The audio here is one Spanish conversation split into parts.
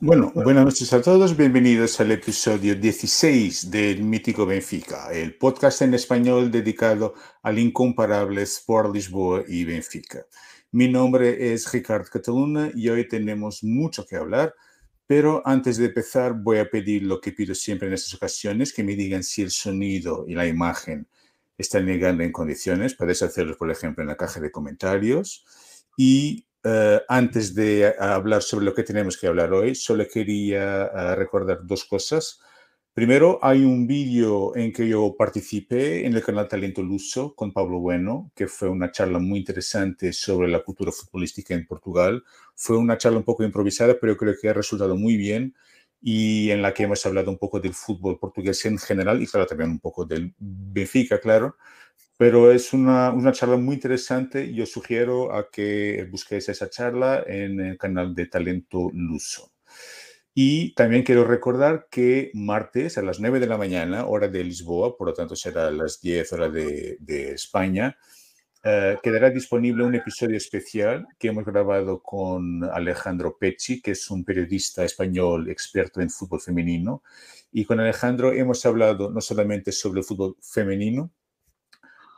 Bueno, buenas noches a todos. Bienvenidos al episodio 16 del Mítico Benfica, el podcast en español dedicado al incomparable Sport Lisboa y Benfica. Mi nombre es Ricardo Cataluna y hoy tenemos mucho que hablar, pero antes de empezar voy a pedir lo que pido siempre en estas ocasiones, que me digan si el sonido y la imagen están llegando en condiciones. Podéis hacerlo, por ejemplo, en la caja de comentarios. Y eh, antes de hablar sobre lo que tenemos que hablar hoy, solo quería eh, recordar dos cosas. Primero, hay un vídeo en que yo participé en el canal Talento Luso con Pablo Bueno, que fue una charla muy interesante sobre la cultura futbolística en Portugal. Fue una charla un poco improvisada, pero creo que ha resultado muy bien y en la que hemos hablado un poco del fútbol portugués en general y claro, también un poco del Benfica, claro pero es una, una, charla muy interesante. Yo sugiero a que busquéis esa charla en el canal de Talento Luso. Y también quiero recordar que martes a las 9 de la mañana, hora de Lisboa, por lo tanto será a las 10 horas de, de España, eh, quedará disponible un episodio especial que hemos grabado con Alejandro Pecci, que es un periodista español experto en fútbol femenino. Y con Alejandro hemos hablado no solamente sobre el fútbol femenino,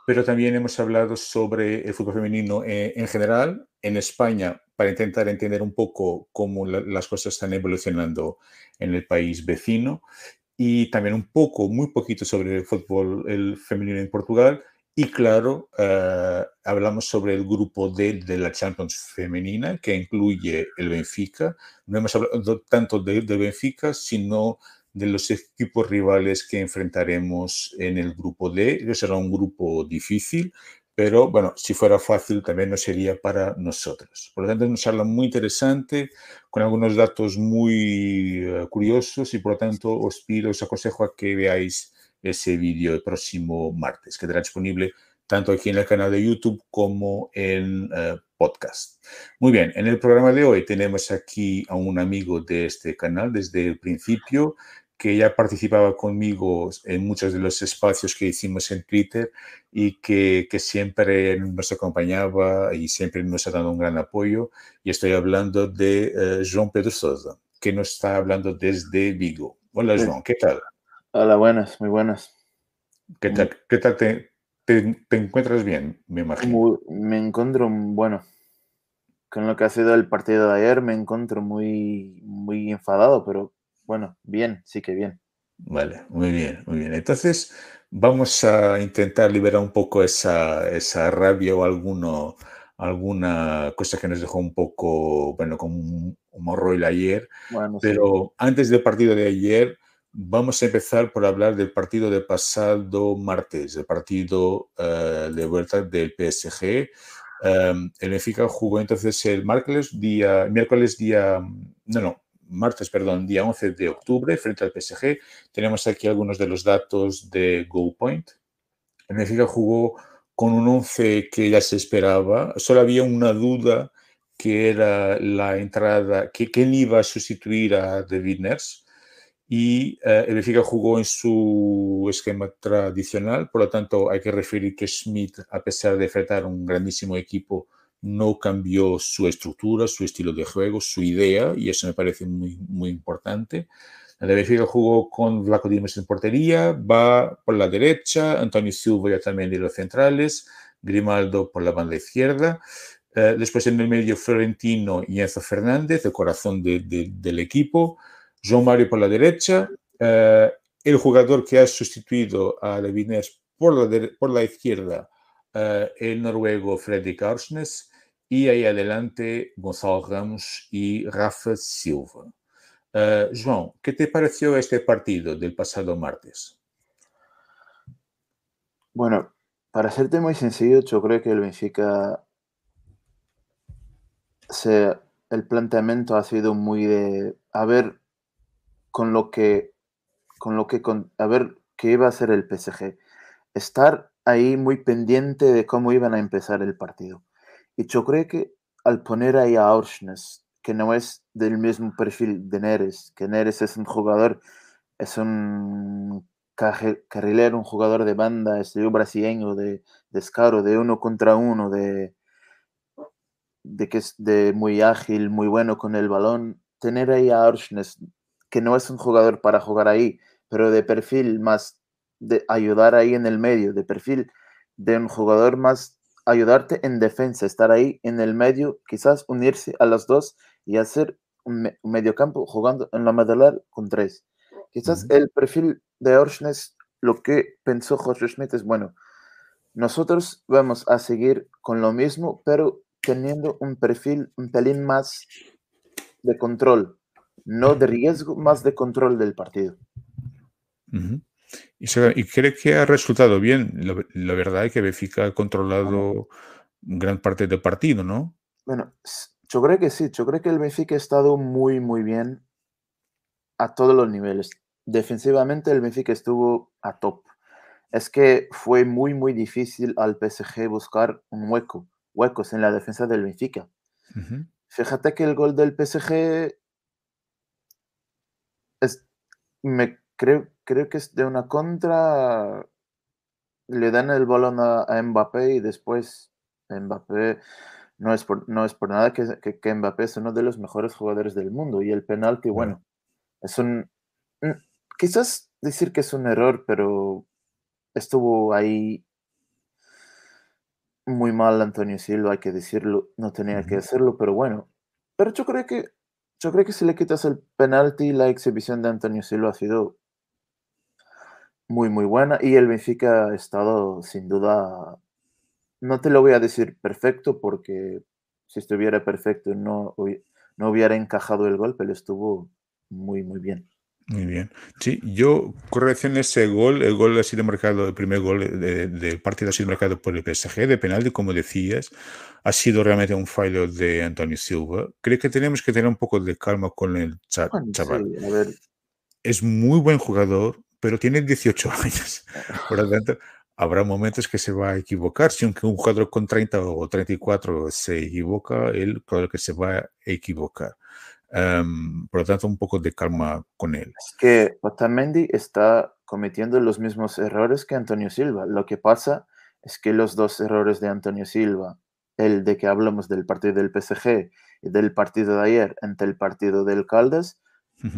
pero también hemos hablado sobre el fútbol femenino eh, en, general en España para intentar entender un poco cómo las cosas están evolucionando en el país vecino y también un poco, muy poquito sobre el fútbol femenino en Portugal y claro, eh, hablamos sobre el grupo D de la Champions femenina que incluye el Benfica. No hemos hablado tanto del de Benfica, sino de los equipos rivales que enfrentaremos en el grupo D. Será un grupo difícil, pero bueno, si fuera fácil también no sería para nosotros. Por lo tanto, es una charla muy interesante, con algunos datos muy uh, curiosos y por lo tanto os pido, os aconsejo a que veáis ese vídeo el próximo martes. Quedará disponible tanto aquí en el canal de YouTube como en uh, podcast. Muy bien, en el programa de hoy tenemos aquí a un amigo de este canal desde el principio, que ya participaba conmigo en muchos de los espacios que hicimos en Twitter y que, que, siempre nos acompañaba y siempre nos ha dado un gran apoyo. Y estoy hablando de uh, João Pedro Sousa, que nos está hablando desde Vigo. Hola, João, ¿qué tal? Hola, buenas, muy buenas. ¿Qué tal, ¿qué tal te, te, te, encuentras bien, me imagino? Muy, me encuentro, bueno, con lo que ha sido el partido de ayer, me encuentro muy, muy enfadado, pero bueno, bien, sí que bien. Vale, muy bien, muy bien. Entonces, vamos a intentar liberar un poco esa, esa rabia o alguno, alguna cosa que nos dejó un poco, bueno, con un, morro el ayer. Bueno, Pero sí. antes del partido de ayer, vamos a empezar por hablar del partido de pasado martes, el partido uh, de vuelta del PSG. Um, el Benfica jugó entonces el miércoles día, miércoles día, no, no, martes, perdón, día 11 de octubre frente al PSG. Tenemos aquí algunos de los datos de GoPoint. El Benfica jugó con un 11 que ya se esperaba. Solo había una duda que era la entrada, que quién iba a sustituir a David Ners. Y uh, el Benfica jugó en su esquema tradicional, por lo tanto hay que referir que Schmidt, a pesar de enfrentar un grandísimo equipo, no cambió su estructura, su estilo de juego, su idea, y eso me parece muy, muy importante. De Benfica jugó con Vlaco Dimes en portería, va por la derecha, Antonio Silva ya también de los centrales, Grimaldo por la banda izquierda. Eh, después en el medio Florentino y Enzo Fernández, el corazón de, de, del equipo. João Mario por la derecha. Eh, el jugador que ha sustituido a Levines por la, por la izquierda, uh, el noruego Fredrik Aursnes y ahí adelante Gonzalo Ramos y Rafa Silva. Uh, João, ¿qué te pareció este partido del pasado martes? Bueno, para serte muy sencillo, yo creo que el Benfica el planteamiento ha sido muy de a ver con lo que con lo que con, a ver qué iba a hacer el PSG. Estar ahí muy pendiente de cómo iban a empezar el partido. Y yo creo que al poner ahí a Aursnes, que no es del mismo perfil de Neres, que Neres es un jugador, es un carrilero, un jugador de banda, estilo brasileño, de descaro, de uno contra uno, de, de que es de muy ágil, muy bueno con el balón. Tener ahí a Orsnes, que no es un jugador para jugar ahí, pero de perfil más de ayudar ahí en el medio, de perfil de un jugador más ayudarte en defensa, estar ahí en el medio, quizás unirse a las dos y hacer un, medio campo jugando en la medular con tres. Quizás el perfil de Orsnes, lo que pensó Jorge Schmidt es, bueno, nosotros vamos a seguir con lo mismo, pero teniendo un perfil un pelín más de control, no de riesgo, más de control del partido. y, cree que ha resultado bien. La, verdad es que Benfica ha controlado gran parte del partido, ¿no? Bueno, yo creo que sí. Yo creo que el Benfica ha estado muy, muy bien a todos los niveles. Defensivamente el Benfica estuvo a top. Es que fue muy, muy difícil al PSG buscar un hueco, huecos en la defensa del Benfica. Fíjate que el gol del PSG es, me creo, creo que es de una contra. Le dan el balón a, Mbappé y después Mbappé no es por, no es por nada que, que, Mbappé es uno de los mejores jugadores del mundo. Y el penalti, bueno, es un. Quizás decir que es un error, pero estuvo ahí muy mal Antonio Silva, hay que decirlo, no tenía que hacerlo, pero bueno. Pero yo creo que yo creo que si le quitas el penalti, la exhibición de Antonio Silva ha sido muy, muy buena. Y el Benfica ha estado, sin duda, no te lo voy a decir perfecto, porque si estuviera perfecto no, no hubiera encajado el gol, pero estuvo muy, muy bien. Muy bien. Sí, yo corrección ese gol, el gol ha sido marcado, el primer gol del partido ha sido marcado por el PSG de penalti, como decías, ha sido realmente un fallo de Antonio Silva. Creo que tenemos que tener un poco de calma con el chaval. Es muy buen jugador, pero tiene 18 años. Por lo tanto, habrá momentos que se va a equivocar. Si un jugador con 30 o 34 se equivoca, él claro que se va a equivocar. Em, por lo tanto, un poco de calma con él. Es que Otamendi está cometiendo los mismos errores que Antonio Silva. Lo que pasa es que los dos errores de Antonio Silva, el de que hablamos del partido del PSG y del partido de ayer ante el partido del Caldas,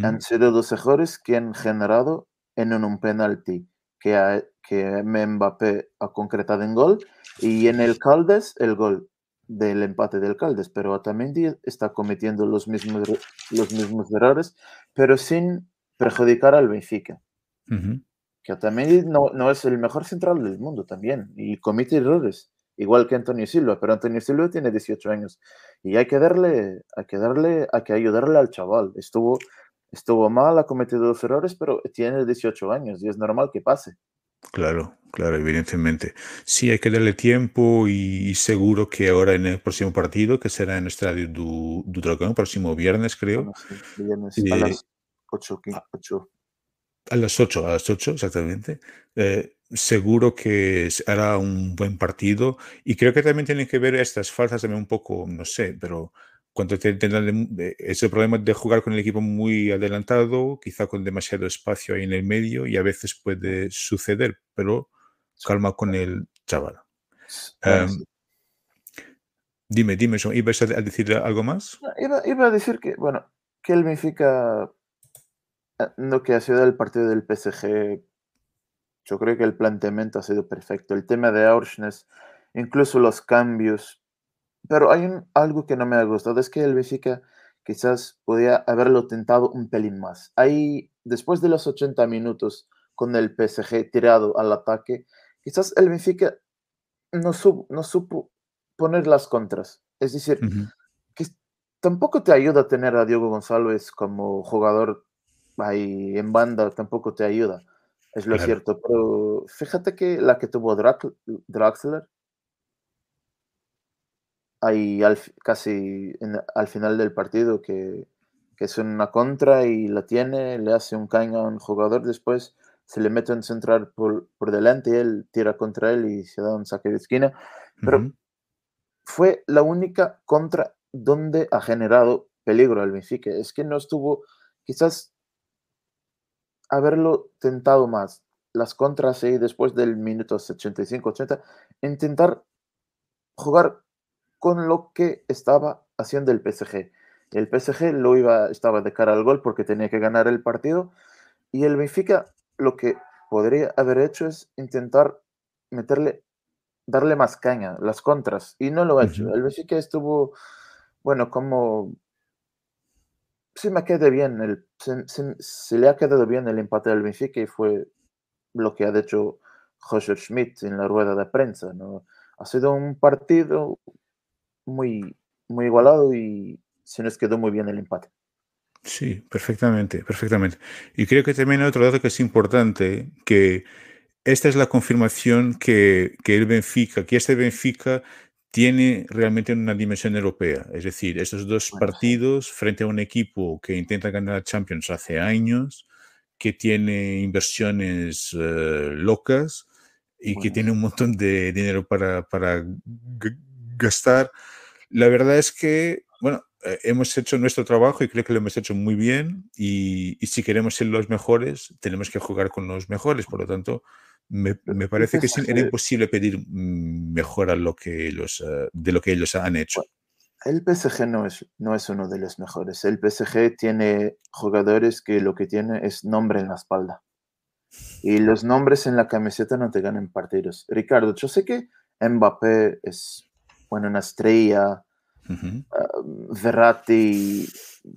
han sido dos errores que han generado en un, penalti que, que Mbappé ha concretado en gol y en el Caldas el gol del empate del Caldes, pero Otamendi está cometiendo los mismos, los mismos errores, pero sin perjudicar al Benfica. Que Otamendi no, no, es el mejor central del mundo también y comete errores, igual que Antonio Silva, pero Antonio Silva tiene 18 años y hay que darle, hay que darle, hay que ayudarle al chaval. Estuvo, estuvo mal, ha cometido dos errores, pero tiene 18 años y es normal que pase. Claro, claro, evidentemente. Sí, hay que darle tiempo y seguro que ahora en el próximo partido, que será en el estadio Dragón, próximo viernes, creo. viernes a eh, las 8, A las 8, a las 8, exactamente. Eh, seguro que hará un buen partido y creo que también tienen que ver estas faltas también un poco, no sé, pero cuando tendrán ese problema de jugar con el equipo muy adelantado, quizá con demasiado espacio ahí en el medio, y a veces puede suceder, pero calma con el chaval. Em, dime, dime, ¿ibas a decir algo más? Iba, a decir que, bueno, que el Benfica, eh, lo que ha sido el partido del PSG, yo creo que el planteamiento ha sido perfecto. El tema de Aursnes, incluso los cambios, pero hay algo que no me ha gustado, es que el Benfica quizás podía haberlo tentado un pelín más. Ahí, después de los 80 minutos con el PSG tirado al ataque, quizás el Benfica no, no supo poner las contras. Es decir, que tampoco te ayuda tener a Diego González como jugador ahí en banda, tampoco te ayuda. Es lo cierto, pero fíjate que la que tuvo Draxler ahí al, casi al final del partido que, que, es una contra y la tiene, le hace un caño a un jugador, después se le mete un central por, por delante y él tira contra él y se da un saque de esquina. Pero fue la única contra donde ha generado peligro al Benfica. Es que no estuvo, quizás haberlo tentado más. las contras y después del minuto 85-80, intentar jugar con lo que estaba haciendo el PSG. El PSG lo iba, estaba de cara al gol porque tenía que ganar el partido y el Benfica lo que podría haber hecho es intentar meterle, darle más caña, las contras, y no lo ha hecho. El Benfica estuvo, bueno, como sí me quede bien, el, se, le ha quedado bien el empate del Benfica y fue lo que ha dicho José Schmidt en la rueda de prensa. ¿no? Ha sido un partido muy, muy igualado y se nos quedó muy bien el empate. Sí, perfectamente, perfectamente. Y creo que también hay otro dato que es importante, que esta es la confirmación que, que el Benfica, que este Benfica tiene realmente una dimensión europea. Es decir, estos dos partidos frente a un equipo que intenta ganar Champions hace años, que tiene inversiones eh, locas y que tiene un montón de dinero para, para gastar. La verdad es que, bueno, eh, hemos hecho nuestro trabajo y creo que lo hemos hecho muy bien y, y, si queremos ser los mejores, tenemos que jugar con los mejores. Por lo tanto, me, me parece que era imposible pedir mejor a lo que ellos, eh, de lo que ellos han hecho. El PSG no es, no es uno de los mejores. El PSG tiene jugadores que lo que tiene es nombre en la espalda. Y los nombres en la camiseta no te ganan partidos. Ricardo, yo sé que Mbappé es bueno, una estrella, uh Verratti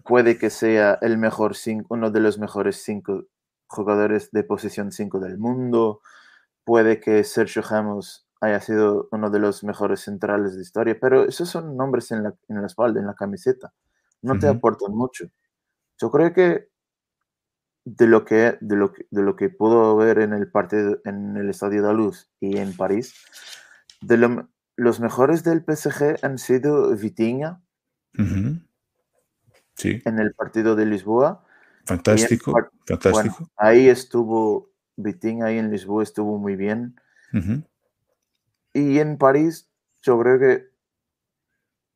puede que sea el mejor cinco, uno de los mejores cinco jugadores de posición 5 del mundo, puede que Sergio Ramos haya sido uno de los mejores centrales de historia, pero esos son nombres en la, en la espalda, en la camiseta, no te aportan mucho. Yo creo que de lo que, de lo que, de lo que pudo ver en el partido, en el Estadio de Luz y en París, de lo, los mejores del PSG han sido Vitinha sí. en el partido de Lisboa. Fantástico, fantástico. ahí estuvo Vitinha, ahí en Lisboa estuvo muy bien. Y en París, yo creo que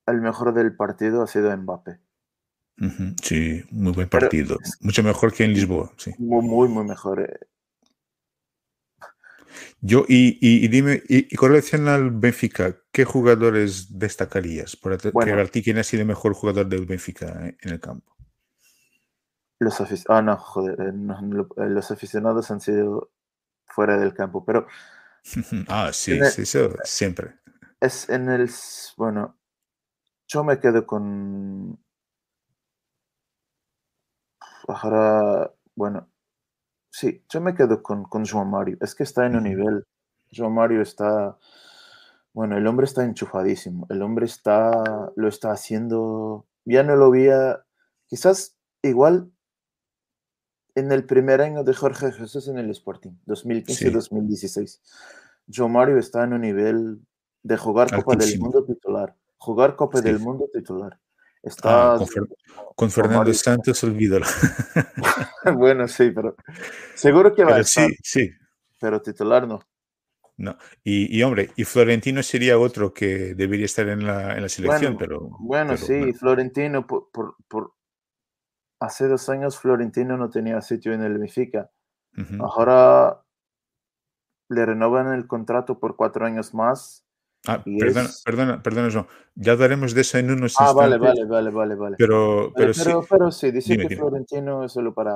el mejor del partido ha sido Mbappé. Sí, muy buen partido. Mucho mejor que en Lisboa. Sí. Muy, muy, muy mejor. Eh. Yo, y, y, dime, y, con relación al Benfica, ¿qué jugadores destacarías? Por bueno, ti, ¿quién ha sido el mejor jugador del Benfica en el campo? Los aficionados, ah, no, joder, eh, eh, los aficionados han sido fuera del campo, pero... ah, sí, sí, eso siempre. Es en el, bueno, yo me quedo con... Ahora, bueno, Sí, yo me quedo con, con Joan Mario. Es que está en un nivel. Joan Mario está. Bueno, el hombre está enchufadísimo. El hombre está. Lo está haciendo. Ya no lo veía. Quizás igual en el primer año de Jorge Jesús en el Sporting, 2015-2016. Joan Mario está en un nivel de jugar Copa del Mundo titular. Jugar Copa del Mundo titular. Está ah, con, Fernando Santos, olvídalo. bueno, sí, pero seguro que va a estar. Sí, sí. Pero titular no. No, y, hombre, y Florentino sería otro que debería estar en la, en la selección, pero. Bueno, sí, Florentino, por, por, hace dos años Florentino no tenía sitio en el Benfica. Ahora le renovan el contrato por cuatro años más Ah, perdona, perdona, perdona, Ya hablaremos de eso en unos ah, vale, vale, vale, vale, vale. Pero, pero, pero, sí, pero sí, dice que Florentino, solo para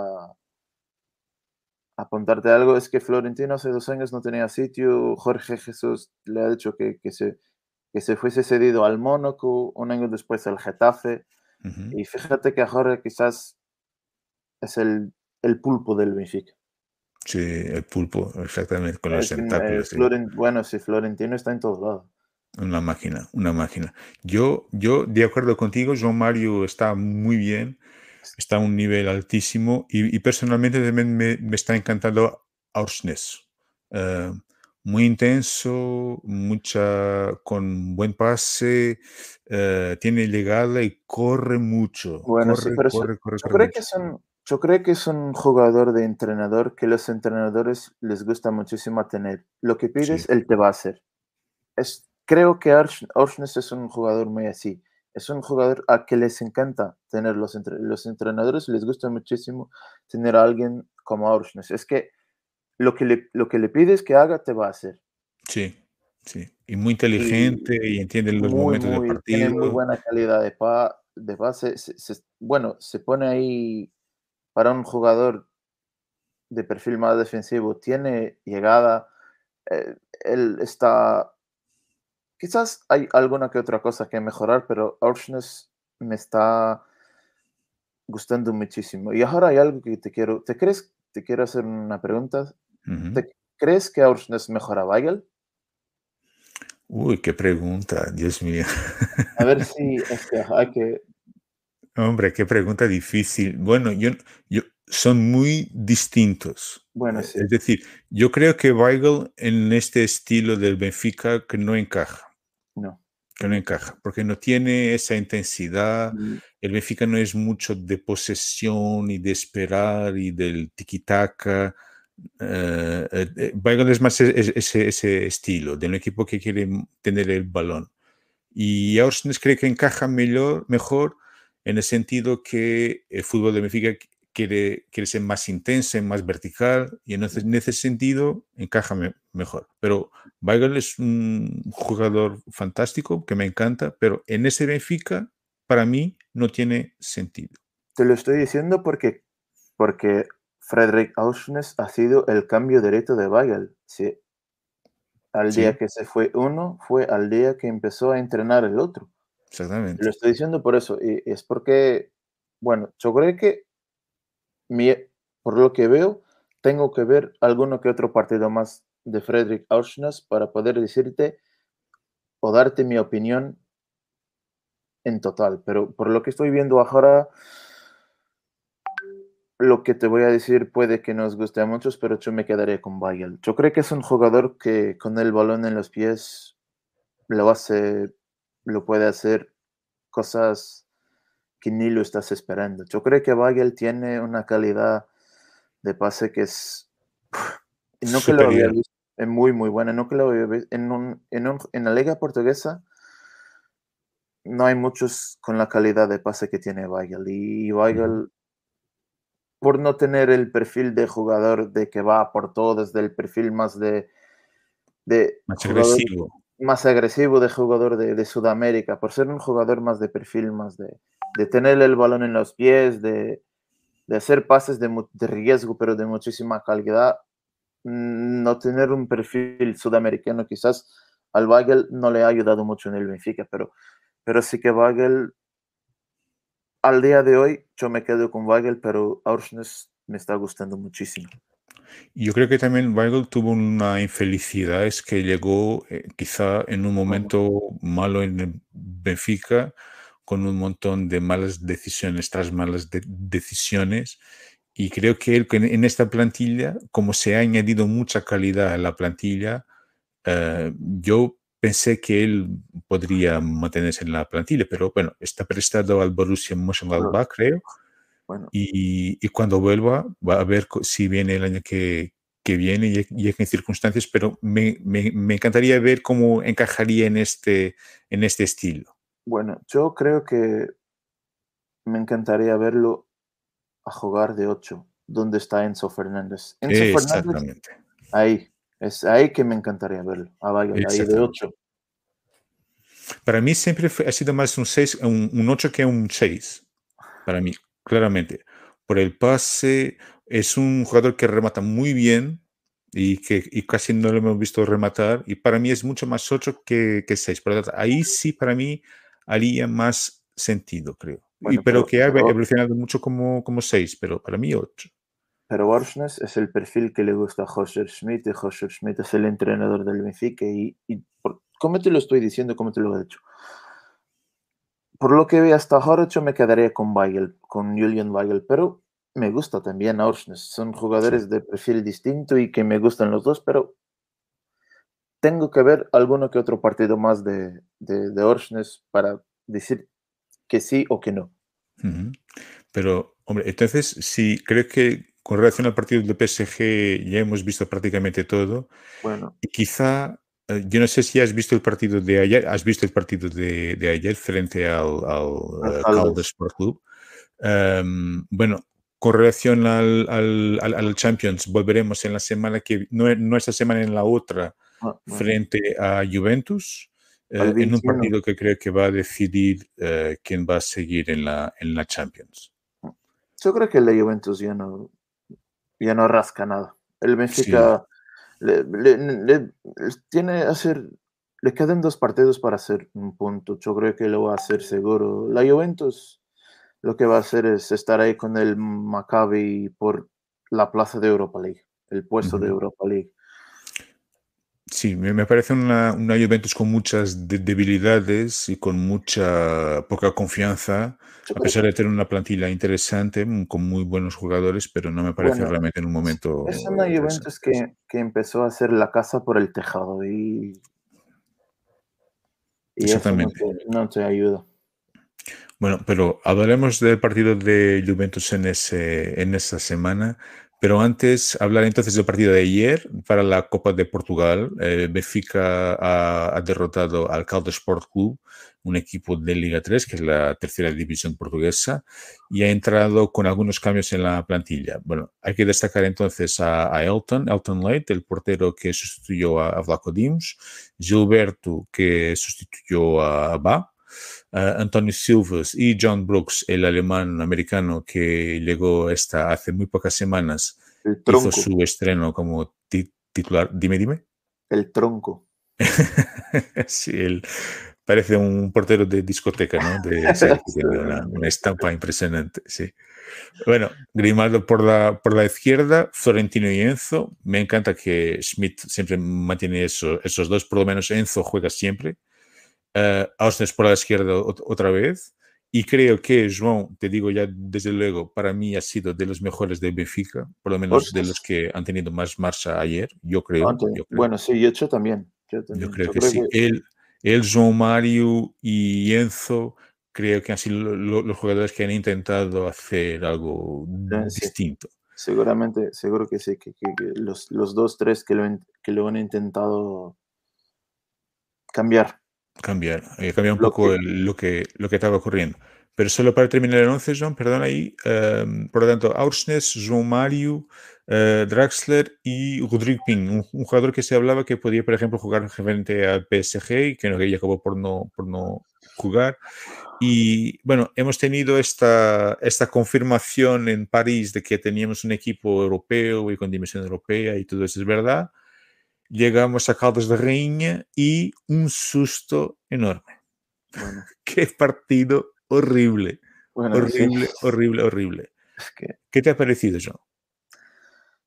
apuntarte algo, es que Florentino hace dos años no tenía sitio. Jorge Jesús le ha dicho que, que se, que se fuese cedido al Mónaco, un año después al Getafe. Y fíjate que ahora quizás es el, el pulpo del Benfica. Sí, el pulpo, exactamente, con los tentáculos. Bueno, sí, Florentino está en todos lados. Una máquina, una máquina. Yo, yo, de acuerdo contigo, João Mario está muy bien, está a un nivel altísimo y, personalmente también me, me, está encantando Aursnes. Uh, muy intenso, mucha, con buen pase, uh, tiene llegada y corre mucho. Bueno, corre, sí, pero corre, corre, yo, creo que es un, yo creo que es un jugador de entrenador que los entrenadores les gusta muchísimo tener. Lo que pides, sí. él te va a hacer. Es, creo que Orsnes es un jugador muy así. Es un jugador a que les encanta tener los, entre, los entrenadores, les gusta muchísimo tener a alguien como Orsnes. Es que lo que, le, lo que le pides que haga, te va a hacer. Sí, sí. Y muy inteligente y, entiende los momentos del partido. Tiene muy buena calidad de, pa, de pase. bueno, se pone ahí para un jugador de perfil más defensivo. Tiene llegada. Eh, él está. Quizás hay alguna que otra cosa que mejorar, pero Orsnes me está gustando muchísimo. Y ahora hay algo que te quiero. ¿Te crees? Te quiero hacer una pregunta. ¿Te crees que Orsnes mejora a Weigel? Uy, qué pregunta, Dios mío. A ver si es que hay que. Hombre, qué pregunta difícil. Bueno, yo, yo son muy distintos. Bueno, sí. Es decir, yo creo que Weigl en este estilo del Benfica que no encaja. No. Que no encaja, porque no tiene esa intensidad. Mm. El Benfica no es mucho de posesión y de esperar y del tiki-taka. Uh, uh, es más ese, ese, ese, estilo de un equipo que quiere tener el balón. Y Ausnes cree que encaja mejor, mejor en el sentido que el fútbol de Benfica quiere, quiere ser más intenso, más vertical, y en ese, en ese sentido encaja me, mejor. Pero Weigl es un jugador fantástico que me encanta, pero en ese Benfica, para mí, no tiene sentido. Te lo estoy diciendo porque, porque Frederick Auschnes ha sido el cambio directo de Weigl. Sí. Al Sí. día que se fue uno, fue al día que empezó a entrenar el otro. Exactamente. Lo estoy diciendo por eso. Y es porque, bueno, yo creo que, mi- por lo que veo, tengo que ver alguno que otro partido más de Frederick Auschnes para poder decirte o darte mi opinión en total. Pero por lo que estoy viendo ahora, lo que te voy a decir puede que nos guste a muchos, pero yo me quedaré con Weigl. Yo creo que es un jugador que con el balón en los pies lo hace, lo puede hacer cosas que ni lo estás esperando. Yo creo que Weigl tiene una calidad de pase que es no que lo había visto, es muy muy buena, no que lo había visto en, un- en, un- en la liga portuguesa no hay muchos con la calidad de pase que tiene Weigl y Weigl por no tener el perfil de jugador de que va por todo, desde el perfil más de, de Más jugador agresivo. más agresivo de jugador de, de Sudamérica, por ser un jugador más de perfil, más de, de tener el balón en los pies, de, de hacer pases de, de riesgo, pero de muchísima calidad, mm, no tener un perfil sudamericano quizás al Weigl no le ha ayudado mucho en el Benfica, pero, pero sí que Weigl al día de hoy yo me quedo con Weigl, pero Aursnes me está gustando muchísimo. Yo creo que también Weigl tuvo una infelicidad, es que llegó eh, quizá en un momento malo en el Benfica, con un montón de malas decisiones tras malas de- decisiones. Y creo que él, en, esta plantilla, como se ha añadido mucha calidad a la plantilla, eh, yo pensé que él podría mantenerse en la plantilla, pero bueno, está prestado al Borussia Mönchengladbach, creo. Bueno, Y, y cuando vuelva, va a ver si viene el año que, que viene y, y en qué circunstancias, pero me, me- me encantaría ver cómo encajaría en este, en este estilo. Bueno, yo creo que me encantaría verlo a jugar de 8, donde está Enzo Fernández. Enzo Fernández, Exactamente. ahí, es ahí que me encantaría verlo, a Weigl, ahí de Exactamente. 8. Para mí siempre fue- ha sido más un 6, un, un 8 que un 6. Para mí, claramente. Por el pase, es un jugador que remata muy bien y que y casi no lo hemos visto rematar. Y para mí es mucho más 8 que, que 6. Por lo tanto, ahí sí para mí haría más sentido, creo. Y, Bueno, pero, pero- que ha evolucionado mucho como, como 6, pero para mí 8. Pero Orsnes es el perfil que le gusta a José Schmidt y José Schmidt es el entrenador del Benfica y, y por- ¿cómo te lo estoy diciendo? ¿Cómo te lo he dicho? Por lo que vi hasta ahora yo me quedaría con Weigl, con Julian Weigl, pero me gusta también Orsnes. Son jugadores de perfil distinto y que me gustan los dos, pero tengo que ver alguno que otro partido más de, de, de para decir que sí o que no. Ujú. Pero, hombre, entonces, sí, creo que con relación al partido del PSG ya hemos visto prácticamente todo. Bueno, Y quizá, eh, yo no sé si has visto el partido de ayer, has visto el partido de, de ayer frente al, al Al eh, Sport Club. Em, bueno, con relación al, al, Champions, volveremos en la semana que, no, no esta semana, en la otra, frente a Juventus, eh, en un partido que creo que va a decidir eh, quién va a seguir en la, en la Champions. Yo creo que de Juventus ya no, ya no rasca nada. El Benfica le, le, tiene hacer, le quedan dos partidos para hacer un punto. Yo creo que lo va a hacer seguro. La Juventus lo que va a hacer es estar ahí con el Maccabi por la plaza de Europa League, el puesto de Europa League. Sí, me parece una, una Juventus con muchas debilidades y con mucha poca confianza, a pesar de tener una plantilla interesante, mm, con muy buenos jugadores, pero no me parece realmente en un momento. Es una Juventus que, que, empezó a hacer la casa por el tejado y. y Exactamente. no, te, ayuda. Bueno, pero hablaremos del partido de Juventus en, ese, en esa semana. Pero antes, hablar entonces del partido de ayer para la Copa de Portugal. Eh, Benfica ha, derrotado al Caldo Sport Club, un equipo de Liga 3, que es la tercera división portuguesa, y ha entrado con algunos cambios en la plantilla. Bueno, hay que destacar entonces a, Elton, Elton Leite, el portero que sustituyó a, a Vlaco Dimos, Gilberto, que sustituyó a Ba, Uh, Antonio Silvas y John Brooks, el alemán americano que llegó esta hace muy pocas semanas, hizo su estreno como titular. Dime, dime. El tronco. sí, él parece un portero de discoteca, ¿no? De, una, estampa impresionante, sí. Bueno, Grimaldo por la, por la izquierda, Florentino y Enzo. Me encanta que Schmidt siempre mantiene eso, esos dos, por lo menos Enzo juega siempre uh, por la izquierda otra vez. Y creo que João, te digo ya desde luego, para mí ha sido de los mejores de Benfica, por lo menos de los que han tenido más marcha ayer, yo creo. Bueno, sí, yo, también. Yo, creo, que sí. Él, él, João Mario y Enzo, creo que han sido los jugadores que han intentado hacer algo distinto. Seguramente, seguro que sí, que, los, los, dos, tres que lo, que lo han intentado cambiar cambiar, eh, cambiar un poco lo, que, lo que estaba ocurriendo. Pero solo para terminar el 11, John, perdón ahí. Em, por lo tanto, Aursnes, João Mario, uh, Draxler y Rodrigo Ping, un, jugador que se hablaba que podía, por ejemplo, jugar frente al PSG y que, no, que acabó por no, por no jugar. Y bueno, hemos tenido esta, esta confirmación en París de que teníamos un equipo europeo y con dimensión europea y todo eso es verdad llegamos a Caldas de Reina y un susto enorme. Qué partido horrible. horrible, horrible, horrible, ¿Qué te ha parecido, John?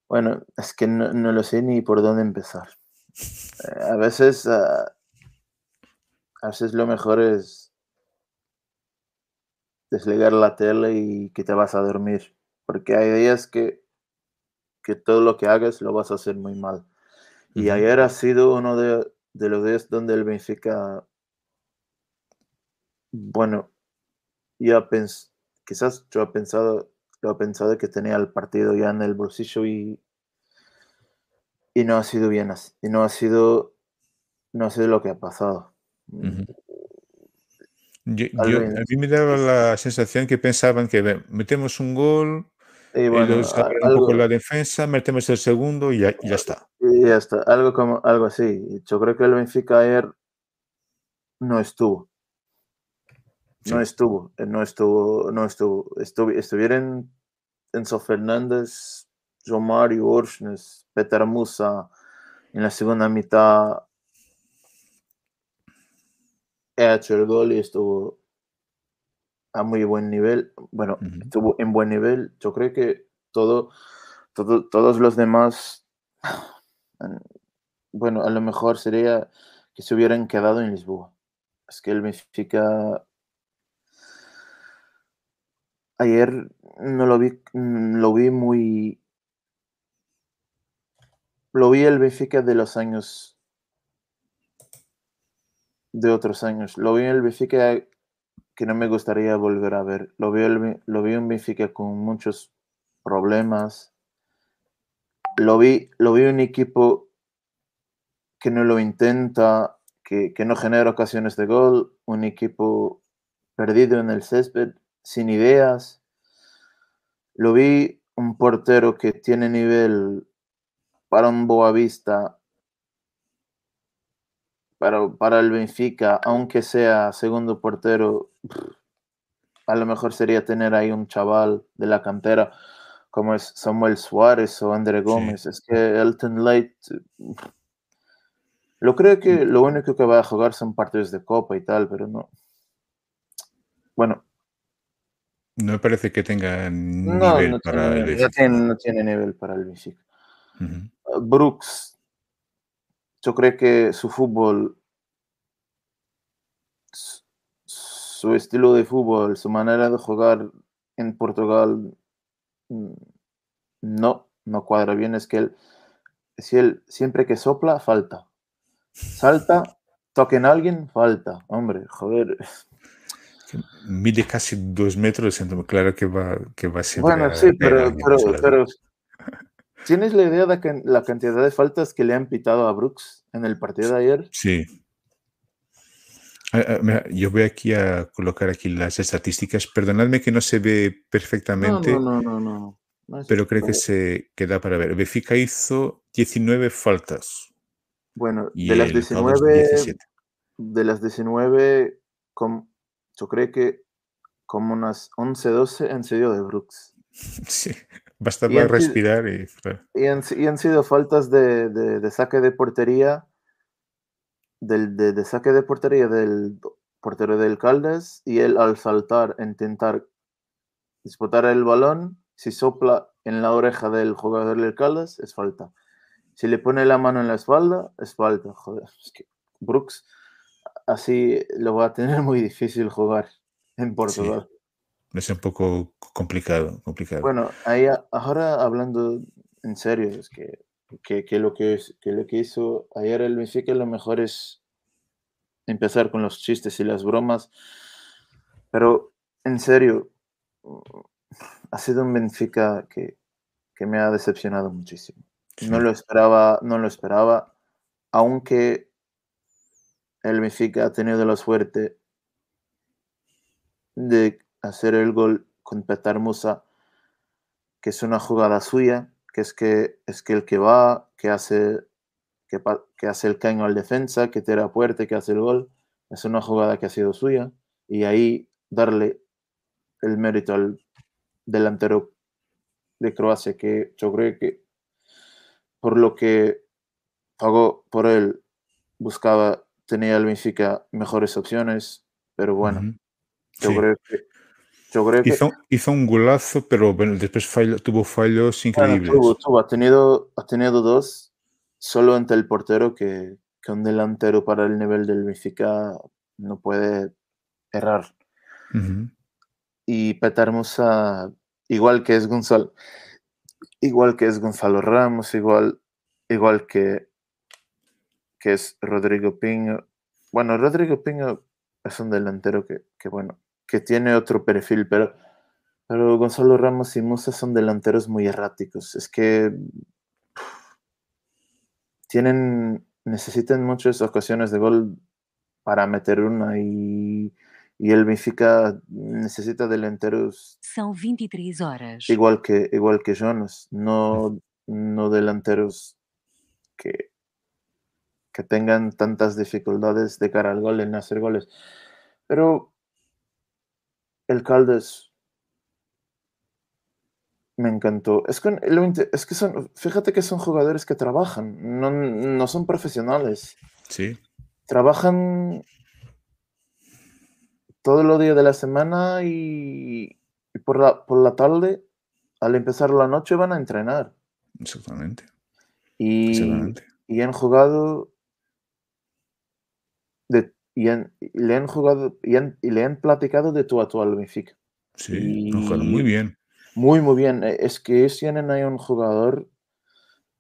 Bueno, es que no, lo sé ni por dónde empezar. Eh, a veces, ah, a veces lo mejor es desligar la tele y que te vas a dormir. Porque hay días que, que todo lo que hagas lo vas a hacer muy mal. Y ayer ha sido uno de, los días donde el Benfica, bueno, ya pens quizás yo he pensado, lo he pensado que tenía el partido ya en el bolsillo y, y no ha sido bien así, y no ha sido, no ha sido lo que ha pasado. Mm. Yo, a mí me daba la sensación que pensaban que metemos un gol, y bueno, un poco la defensa, metemos el segundo y ya, ya, está. Y ya está, algo, como, algo así. Yo creo que el Benfica ayer no estuvo. No estuvo, eh, no estuvo, no estuvo. estuvieron Enzo Fernández, João Mario Orsnes, Peter Musa en la segunda mitad. He hecho el gol y estuvo a muy buen nivel. Bueno, estuvo en buen nivel. Yo creo que todo, todo, todos los demás, bueno, a lo mejor sería que se hubieran quedado en Lisboa. Es que el Benfica ayer no lo vi, mm, lo vi muy, lo vi el Benfica de los años de otros años. Lo vi el Benfica que no me gustaría volver a ver. Lo vi, lo vi en Benfica con muchos problemas. Lo vi, lo vi un equipo que no lo intenta, que, no genera ocasiones de gol, un equipo perdido en el césped, sin ideas. lo vi un portero que tiene nivel para un Boavista, para, para el Benfica, aunque sea segundo portero, a lo mejor sería tener ahí un chaval de la cantera como es Samuel Suárez o André Gómez. Es que Elton Light, lo creo que lo único que va a jugar son partidos de Copa y tal, pero no. Bueno. No me parece que tenga nivel para el Benfica. no tiene nivel para el Benfica. Brooks, yo creo que su fútbol su estilo de fútbol, su manera de jugar en Portugal, mm, no, no cuadra bien. Es que él, si él siempre que sopla, falta. Salta, toquen a alguien, falta. Hombre, joder. Mide casi dos metros, entonces claro que va, que va ser. Bueno, sí, pero, pero, ¿tienes la idea de que la cantidad de faltas que le han pitado a Brooks en el partido de ayer? Sí, Ah, ah, yo voy aquí a colocar aquí las estadísticas. Perdonadme que no se ve perfectamente. No, no, no, no. pero creo que se queda para ver. Benfica hizo 19 faltas. Bueno, de las 19, de las 19, yo creo que como unas 11, 12 han sido de Brooks. Sí, basta para respirar. Y, y, han, y, han, sido faltas de, de, de saque de portería del, de, saque de portería del portero del Caldas y él al saltar, intentar disputar el balón, si sopla en la oreja del jugador del Caldas, es falta. Si le pone la mano en la espalda, es falta. Joder, es que Brooks así lo va a tener muy difícil jugar en Portugal. Es un poco complicado, complicado. Bueno, ahí ahora hablando en serio, es que que, lo que, que lo que hizo ayer el Benfica lo mejor es empezar con los chistes y las bromas, pero en serio, ha sido un Benfica que, que me ha decepcionado muchísimo. No lo esperaba, no lo esperaba, aunque el Benfica ha tenido la suerte de hacer el gol con Petar Musa, que es una jugada suya, que es que es que el que va, que hace, que, que hace el caño al defensa, que tira puerta, que hace el gol, es una jugada que ha sido suya. Y ahí darle el mérito al delantero de Croacia, que yo creo que por lo que pagó por él, buscaba, tenía el Benfica mejores opciones, pero bueno, yo creo que hizo, un golazo, pero después tuvo fallos increíbles. ha, tenido, ha tenido dos, solo ante el portero, que, que, un delantero para el nivel del Benfica no puede errar. Y Petar Musa, igual que es Gonzalo, igual que es Gonzalo Ramos, igual, igual que, que es Rodrigo Piño. Bueno, Rodrigo Piño es un delantero que, que bueno, que tiene otro perfil, pero, pero Gonzalo Ramos y Musa son delanteros muy erráticos. Es que tienen, necesitan muchas ocasiones de gol para meter una y, y el Benfica necesita delanteros. Son 23 horas. Igual que, igual que Jonas, no, no delanteros que, que tengan tantas dificultades de cara al gol en hacer goles. Pero el Caldes me encantó. Es que, es que son, fíjate que son jugadores que trabajan, no, son profesionales. Sí. Trabajan todos los días de la semana y, por, la, por la tarde, al empezar la noche, van a entrenar. Exactamente. Y, y han jugado y, le han jugado y, le han platicado de tu actual Benfica. Sí, muy bien. Muy, muy bien. E, es que tienen ahí un jugador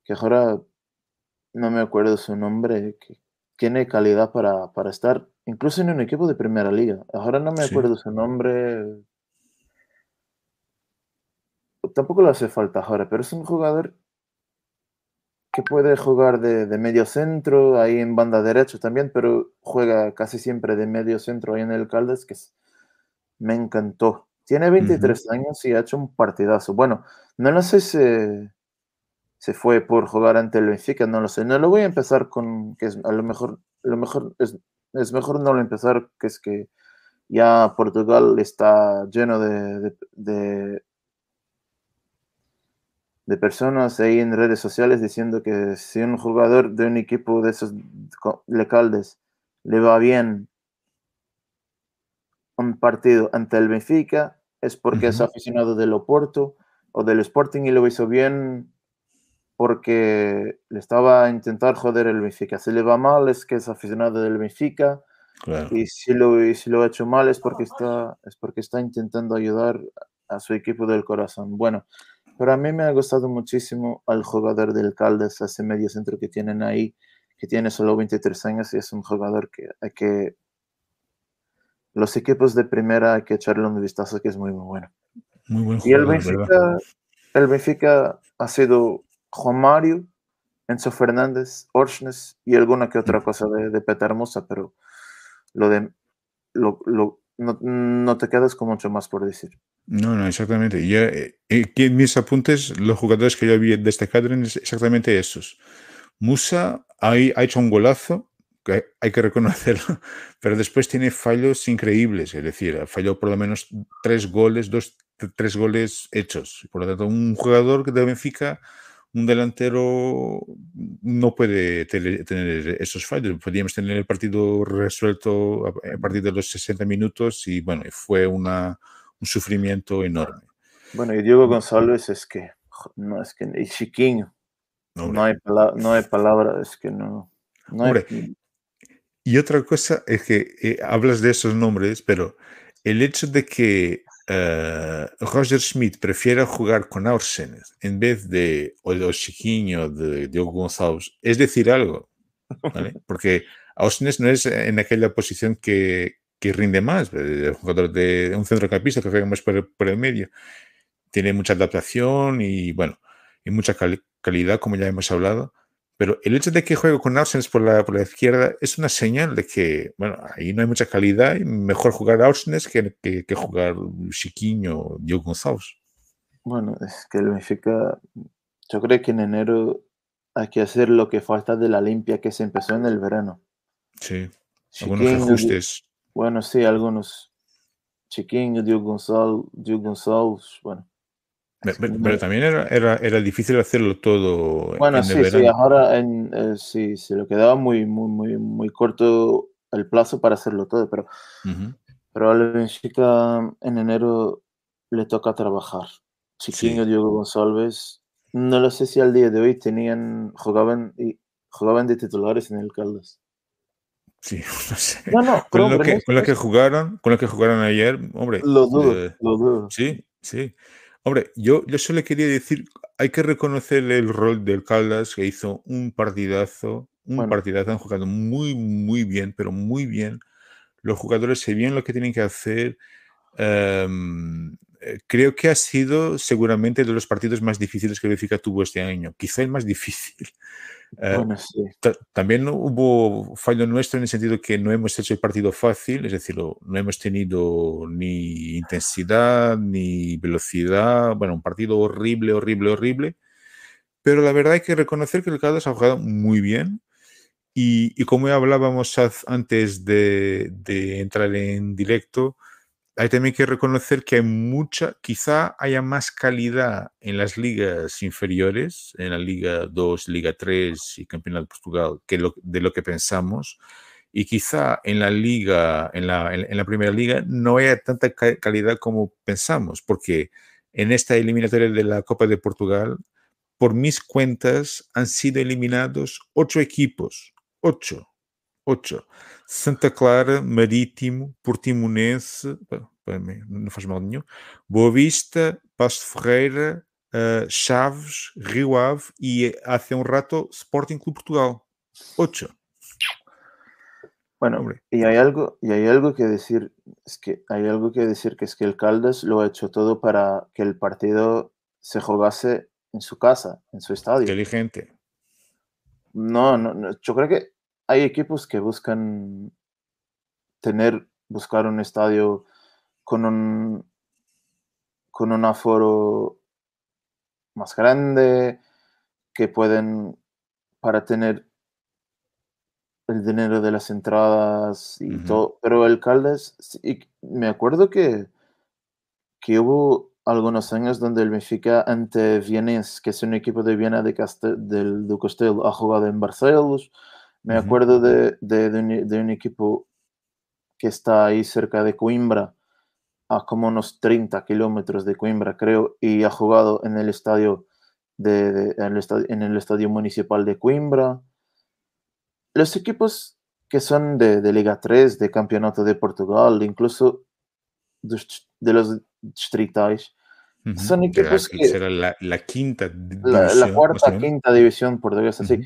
que ahora no me acuerdo su nombre, que tiene calidad para, para estar incluso en un equipo de primera liga. Ahora no me acuerdo su nombre. Tampoco le hace falta ahora, pero es un jugador que puede jugar de, medio centro, ahí en banda derecha también, pero juega casi siempre de medio centro ahí en el Caldas, que me encantó Tiene 23 años y ha hecho un partidazo. Bueno, no lo sé si se fue por jugar ante el Benfica, no lo sé. No lo voy a empezar con que es, a lo mejor, lo mejor es, es mejor no lo empezar, que es que ya Portugal está lleno de, de, de, personas ahí en redes sociales diciendo que si un jugador de un equipo de esos lecaldes le va bien un partido ante el Benfica es porque es aficionado del Oporto o del Sporting y lo hizo bien porque le estaba a intentar joder el Benfica. Si le va mal es que es aficionado del Benfica y, si lo, y si lo ha hecho mal es porque, está, es porque está intentando ayudar a su equipo del corazón. Bueno, pero a mí me ha gustado muchísimo al jugador del Caldes, ese medio centro que tienen ahí, que tiene solo 23 años y es un jugador que hay que los equipos de primera hay que echarle un vistazo que es muy, muy bueno. Muy buen y el Benfica, el Benfica ha sido Juan Mario, Enzo Fernández, Orsnes y alguna que otra mm. cosa de, de Peter Musa, pero lo de lo, lo, no, no, te quedas con mucho más por decir. No, no, exactamente. Ya, eh, en mis apuntes, los jugadores que yo había destacado eran exactamente esos. Musa ha, ha hecho un golazo que hay que reconocerlo, pero después tiene fallos increíbles, es decir, falló por lo menos tres goles, dos, tres goles hechos. Por lo tanto, un jugador de Benfica, un delantero, no puede tener esos fallos. Podríamos tener el partido resuelto a partir de los 60 minutos y bueno, fue una, un sufrimiento enorme. Bueno, y Diego González es que, no, es que, y Chiquinho, no, hay, no hay palabra, es que no. no Hombre, hay, y otra cosa es que eh, hablas de esos nombres, pero el hecho de que uh, Roger Schmidt prefiera jugar con Aursene en vez de o de Chiquinho de Diogo González es decir algo, ¿vale? Porque Aursene no es en aquella posición que, que rinde más, el jugador de un centrocampista que juega más por el, por el medio. Tiene mucha adaptación y, bueno, y mucha calidad, como ya hemos hablado pero el hecho de que juegue con Ausnes por la, por la izquierda es una señal de que, bueno, ahí no hay mucha calidad y mejor jugar Ausnes que, que, que jugar Chiquinho o Diogo González. Bueno, es que el Benfica, yo creo que en enero hay que hacer lo que falta de la limpia que se empezó en el verano. Sí, Chiquinho, algunos ajustes. Bueno, sí, algunos. Chiquinho, Diogo González, Diogo González, bueno. Pero, también era, era, era, difícil hacerlo todo. Bueno, en sí, el sí, ahora en, eh, sí, se lo quedaba muy, muy, muy, muy corto el plazo para hacerlo todo, pero, uh -huh. pero a la Benfica en enero le toca trabajar. Chiquinho, sí. Diego González, no lo sé si al día de hoy tenían, jugaban, y, jugaban de titulares en el Caldas. Sí, no sé. No, no, con, lo que, con lo que jugaron, con lo que jugaron ayer, hombre. Lo dudo, eh, lo dudo. Sí, sí. Hombre, yo, yo solo quería decir, hay que reconocer el rol del Caldas, que hizo un partidazo, un bueno. partidazo, han jugado muy, muy bien, pero muy bien. Los jugadores se bien lo que tienen que hacer. Um, creo que ha sido seguramente de los partidos más difíciles que Benfica tuvo este año, quizá el más difícil. Bueno, sí. También hubo fallo nuestro en el sentido que no hemos hecho el partido fácil, es decir, no hemos tenido ni intensidad ni velocidad. Bueno, un partido horrible, horrible, horrible. Pero la verdad hay que reconocer que el Caldas ha jugado muy bien. Y, y como hablábamos antes de, de entrar en directo, hay también que reconocer que hay mucha, quizá haya más calidad en las ligas inferiores, en la Liga 2, Liga 3 y Campeonato de Portugal, que lo, de lo que pensamos. Y quizá en la liga, en la, en, la primera liga, no haya tanta calidad como pensamos, porque en esta eliminatoria de la Copa de Portugal, por mis cuentas, han sido eliminados ocho equipos, ocho, ocho. Santa Clara, Marítimo, Portimonense, não faz mal nenhum, Boa Vista, Passo de Ferreira, uh, Chaves, Rio Ave y hace un rato Sporting Club Portugal. Ocho. Bueno, Hombre. y hay algo, y hay algo que decir, es que hay algo que decir que es que el Caldas lo ha hecho todo para que el partido se jugase en su casa, en su estadio. Inteligente. No, no, no, yo creo que hay equipos que buscan tener, buscar un estadio con un, con un aforo más grande, que pueden, para tener el dinero de las entradas y todo, pero el Caldas, sí, me acuerdo que, que hubo algunos años donde el Benfica ante Vienes, que es un equipo de Viena de Castel, del do Castelo, ha jugado en Barcelos. Me acuerdo de, de- de un, de un equipo que está ahí cerca de Coimbra, a como unos 30 kilómetros de Coimbra, creo, y ha jugado en el estadio, de, en, el estadio, en el estadio municipal de Coimbra. Los equipos que son de, Liga 3, de Campeonato de Portugal, incluso de los distritais, Ujú. son equipos que será la, la quinta di- la, la división, cuarta, quinta división portuguesa, sí.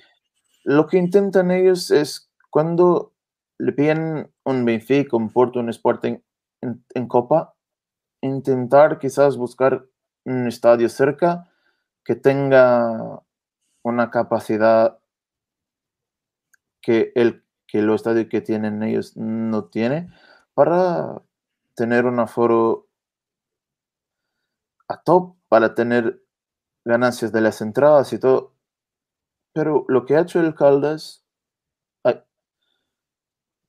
Lo que intentan ellos es cuando le piden un Benfica, un Porto, un Sporting en, en Copa, intentar quizás buscar un estadio cerca que tenga una capacidad que el que el estadio que tienen ellos no tiene para tener un aforo a top, para tener ganancias de las entradas y todo. Pero lo que ha hecho el Caldas,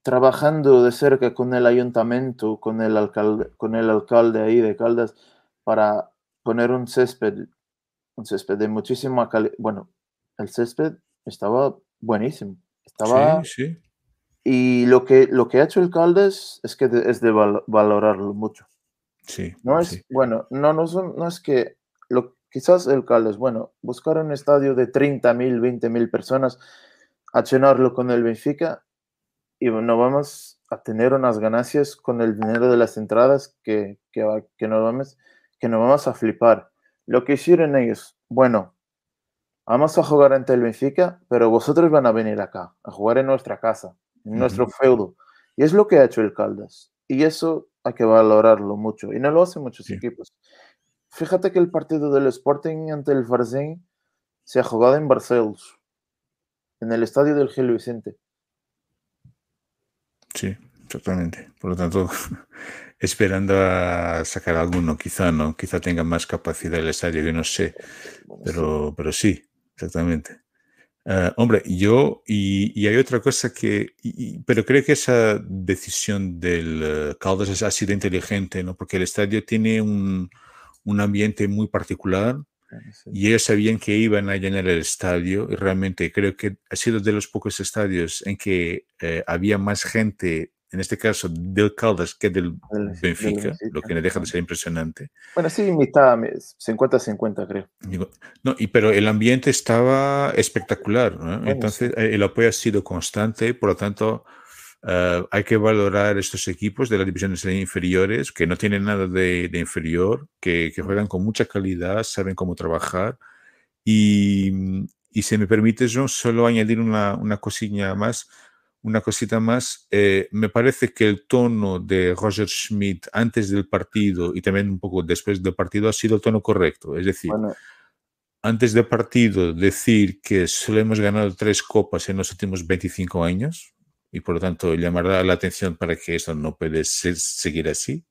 trabajando de cerca con el ayuntamiento, con el alcalde, con el alcalde ahí de Caldas, para poner un césped, un césped de muchísima calidad. Bueno, el césped estaba buenísimo. Estaba, Sí, sí. y lo que, lo que ha hecho el Caldas es que de- es de val- valorarlo mucho. Sí, No es, sí. bueno, no, no, son, no es que, lo, quizás el Caldas, bueno, buscar un estadio de 30.000, 20.000 personas, a llenarlo con el Benfica y no vamos a tener unas ganancias con el dinero de las entradas que, que, va- que, no vamos, que no vamos a flipar. Lo que hicieron ellos, bueno, vamos a jugar ante el Benfica, pero vosotros van a venir acá, a jugar en nuestra casa, en nuestro feudo. Y es lo que ha hecho el Caldas. Y eso hay que valorarlo mucho. Y no lo hacen muchos Sí. equipos. Fíjate que el partido del Sporting ante el Varzim se ha jugado en Barcelos, en el estadio del Gil Vicente. Sí, exactamente. Por lo tanto, esperando a sacar alguno, quizá no, quizá tenga más capacidad el estadio, que no sé, Bueno, sí. pero, pero sí, exactamente. Ah, hombre, yo, y, y hay otra cosa que, y- y- pero creo que esa decisión del eh, Caldas ha sido inteligente, ¿no? Porque el estadio tiene un, un ambiente muy particular sí. y ellos sabían que iban a llenar el estadio y realmente creo que ha sido de los pocos estadios en que eh, había más gente, en este caso del Caldas que del Del- del Benfica, lo que no deja de ser impresionante. Bueno, sí, mitad, 50-50 creo. No, y, pero el ambiente estaba espectacular, Entonces eh, el apoyo ha sido constante, por lo tanto eh, hay que valorar estos equipos de las divisiones inferiores que no tienen nada de, de inferior, que, que juegan con mucha calidad, saben cómo trabajar y, y si me permites, John, solo añadir una, una cosilla más, una cosita más. eh, me parece que el tono de Roger Schmidt antes del partido y también un poco después del partido ha sido el tono correcto. Es decir, Bueno, antes del partido decir que solo hemos ganado tres copas en los últimos 25 años y por lo tanto llamará la atención para que esto no puede ser- seguir así.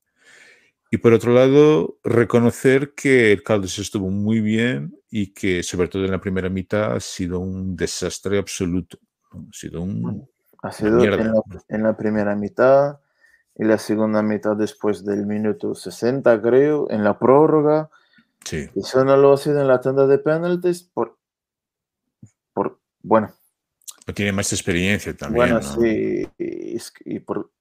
Y por otro lado, reconocer que el Caldas estuvo muy bien y que sobre todo en la primera mitad ha sido un desastre absoluto. Ha sido un, ha sido en la, en la primera mitad y la segunda mitad después del minuto 60, creo, en la prórroga. Sí, Y eso no lo ha sido en la tanda de penaltis por, por bueno, pero tiene más experiencia también. bueno, ¿no? sí, y, por...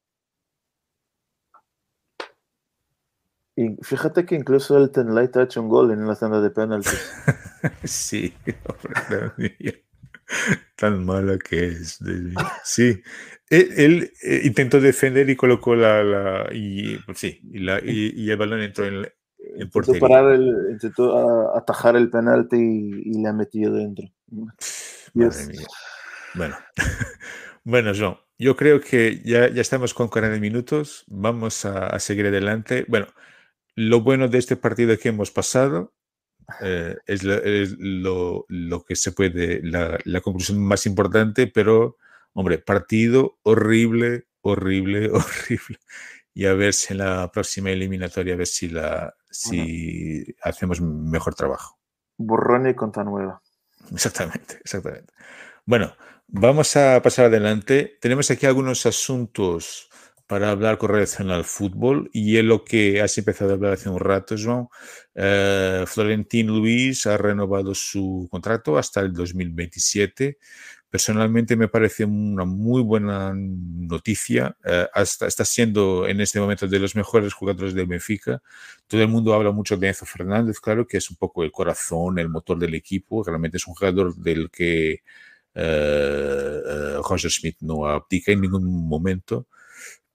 Y fíjate que incluso el Tenlight ha hecho un gol en la tanda de penaltis. Sí, tan malo que es. Sí, él, él, eh, intentó defender y colocó la, la- y pues sí, y, la- y- y el balón entró en, la- en Intentó parar el, intentó atajar el penalti y, y le ha metido dentro. Madre mía. Bueno, bueno, John, yo creo que ya, ya estamos con 40 minutos. Vamos a, a seguir adelante. Bueno, lo bueno de este partido que hemos pasado eh, es, lo, es lo- lo que se puede, la, la conclusión más importante, pero, hombre, partido horrible, horrible, horrible. y a ver si en la próxima eliminatoria, a ver si, la, si hacemos mejor trabajo. Borrón y conta nueva. Exactamente, exactamente. Bueno, vamos a pasar adelante. Tenemos aquí algunos asuntos para hablar con relación al fútbol y es lo que has empezado a hablar hace un rato, Joan. Eh, Florentín Luis ha renovado su contrato hasta el 2027. Personalmente me parece una muy buena noticia. Eh, hasta, está siendo en este momento de los mejores jugadores del Benfica. Todo el mundo habla mucho de Enzo Fernández, claro, que es un poco el corazón, el motor del equipo. Realmente es un jugador del que uh, Roger Schmidt no abdica en ningún momento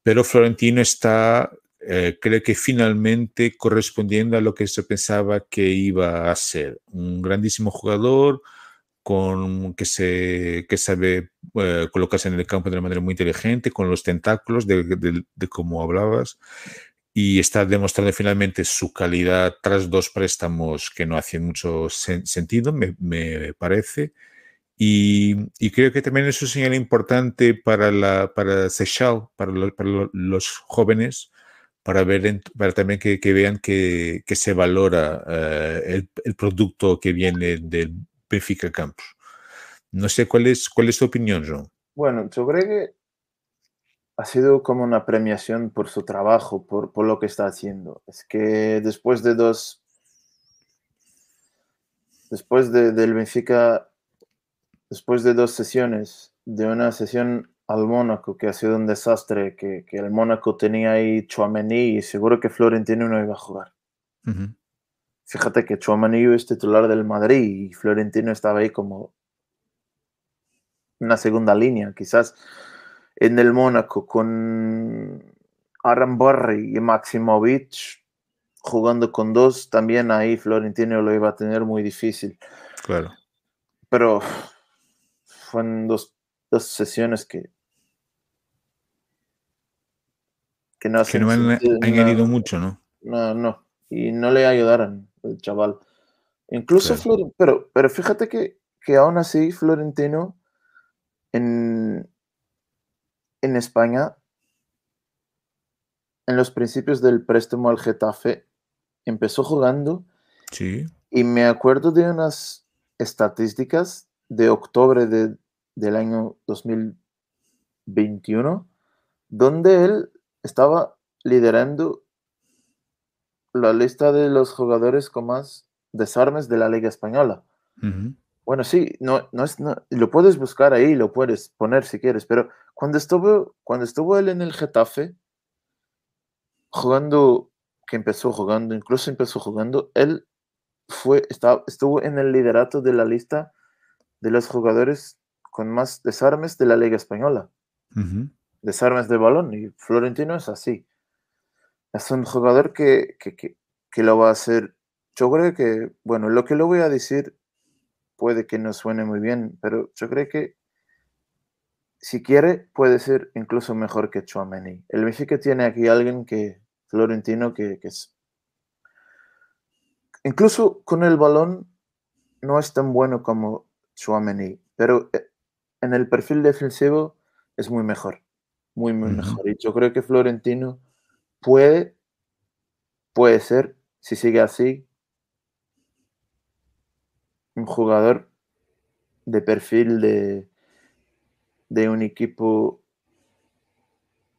pero Florentino está, eh, creo que finalmente correspondiendo a lo que se pensaba que iba a ser. Un grandísimo jugador con, que, se, que sabe colocarse en el campo de una manera muy inteligente, con los tentáculos de, de, como hablabas, y está demostrando finalmente su calidad tras dos préstamos que no hacían mucho sentido, me parece y, creo que también es un señal importante para, la, para Seychelles, para, los jóvenes, para, ver para también que, vean que, se valora eh, el, producto que viene del Benfica Campus. No sé cuál es, cuál es tu opinión, John. Bueno, yo creo que ha sido como una premiación por su trabajo, por, por lo que está haciendo. Es que después de dos... Después de, del Benfica después de dos sesiones, de una sesión al Mónaco, que ha sido un desastre, que, el Mónaco tenía ahí Chouameni y seguro que Florentino no iba a jugar. Fíjate que Chouameni es titular del Madrid y Florentino estaba ahí como una segunda línea, quizás en el Mónaco con Aram Barry y Maximovic jugando con dos, también ahí Florentino lo iba a tener muy difícil. Claro. Pero fueron dos, dos sesiones que, que no, que no han añadido mucho, ¿no? No, no. Y no le ayudaron el chaval. Incluso pero, pero fíjate que, que aún así Florentino en, en España, en los principios del préstamo al Getafe, empezó jugando. Sí. Y me acuerdo de unas estadísticas de octubre de, del año 2021, donde él estaba liderando la lista de los jugadores con más desarmes de la Liga Española. Bueno, sí, no, no es, lo puedes buscar ahí, lo puedes poner si quieres, pero cuando estuvo, cuando estuvo él en el Getafe, jugando, que empezó jugando, incluso empezó jugando, él fue, estaba, estuvo en el liderato de la lista de los jugadores con más desarmes de la Liga Española. Desarmes de balón. Y Florentino es así. Es un jugador que, que, lo va a hacer. Yo creo que, bueno, lo que lo voy a decir puede que no suene muy bien, pero yo creo que si quiere puede ser incluso mejor que Chouameni. El Benfica tiene aquí alguien que, Florentino, que, que es... Incluso con el balón no es tan bueno como Chouameni, pero eh, en el perfil defensivo es muy mejor, muy, muy mejor. Y yo creo que Florentino puede, puede ser, si sigue así, un jugador de perfil de, de un equipo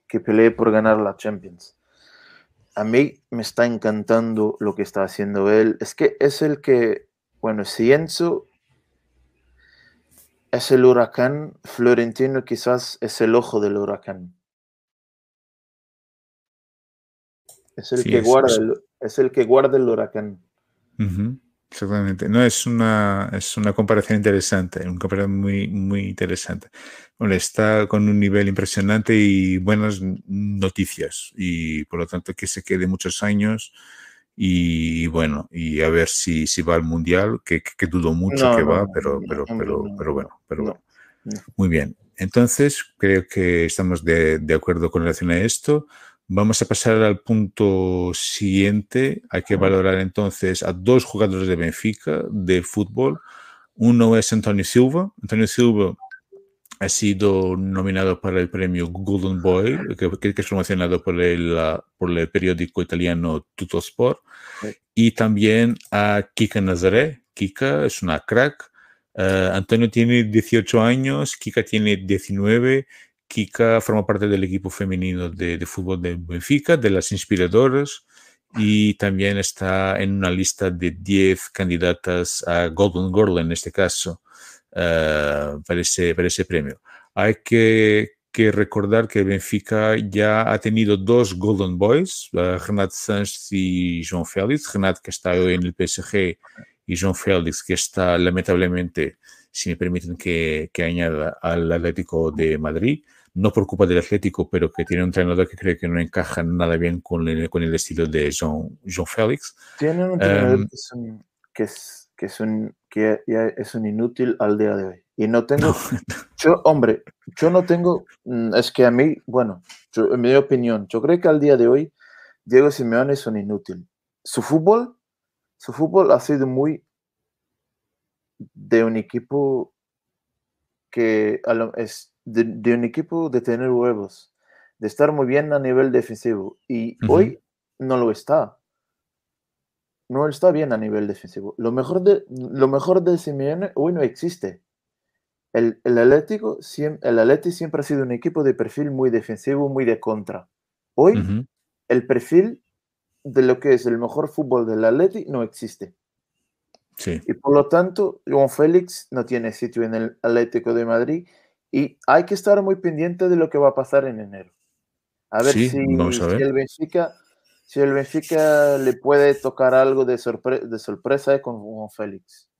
que pelee por ganar la Champions. A mí me está encantando lo que está haciendo él. Es que es el que, bueno, si Enzo es el huracán, Florentino quizás es el ojo del huracán. Es el, que, guarda El, es el que guarda el huracán. Exactamente. No, es una, es una comparación interesante, una comparación muy, muy interesante. Bueno, está con un nivel impresionante y buenas noticias. Y por lo tanto que se quede muchos años y bueno, y a ver si, si va al mundial, que, que, dudo mucho que va, pero, pero, pero, pero bueno, pero Muy bien. Entonces, creo que estamos de, de, acuerdo con relación a esto. Vamos a pasar al punto siguiente. Hay que valorar entonces a dos jugadores de Benfica de fútbol. Uno es Antonio Silva. Antonio Silva ha sido nominado para el premio Golden Boy, que, es promocionado por el, por el periódico italiano Tuttosport, y también a Kika Nazaré. Kika es una crack. Eh, Antonio tiene 18 años, Kika tiene 19. Kika forma parte del equipo femenino de, de fútbol de Benfica, de las inspiradoras, y también está en una lista de 10 candidatas a Golden Girl en este caso. Eh, para, ese, para ese premio. Hay que, que, recordar que Benfica ya ha tenido dos Golden Boys, uh, Renat Sanz y João Félix. Renat que está hoy en el PSG y João Félix que está lamentablemente, si me permiten que, que añada, al Atlético de Madrid no por culpa del Atlético, pero que tiene un entrenador que cree que no encaja nada bien con el, con el estilo de Jean, Jean Félix. Tiene un entrenador um, que, es, que, es un, que ya es un inútil al día de hoy. Y no tengo, yo, hombre, yo no tengo, mm, es que a mí, bueno, yo, en mi opinión, yo creo que al día de hoy Diego Simeone es un inútil. Su fútbol, su fútbol ha sido muy de un equipo que es de, de un equipo de tener huevos, de estar muy bien a nivel defensivo. Y hoy no lo está no está bien a nivel defensivo. Lo mejor de, lo mejor de Simeone hoy no existe. El, el, Atlético, el Atlético siempre ha sido un equipo de perfil muy defensivo, muy de contra. Hoy, el perfil de lo que es el mejor fútbol del Atlético no existe. Sí. Y por lo tanto, Juan Félix no tiene sitio en el Atlético de Madrid y hay que estar muy pendiente de lo que va a pasar en enero. A ver, si, a ver. si el Benfica si el Benfica le puede tocar algo de, de sorpresa con Juan Félix.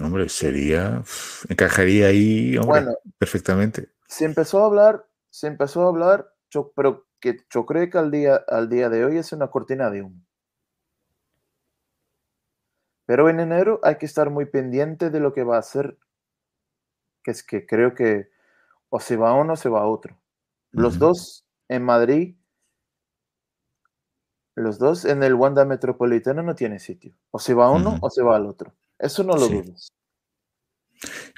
Hombre, sería, encajaría ahí bueno, perfectamente. Se empezó a hablar, se empezó a hablar, yo, pero que yo creo que al día, al día de hoy es una cortina de humo. Pero en enero hay que estar muy pendiente de lo que va a hacer, que es que creo que o se va uno o se va otro. Los dos en Madrid los dos en el Wanda Metropolitano no tiene sitio. O se va uno o se va al otro. Eso no lo sí. dudes.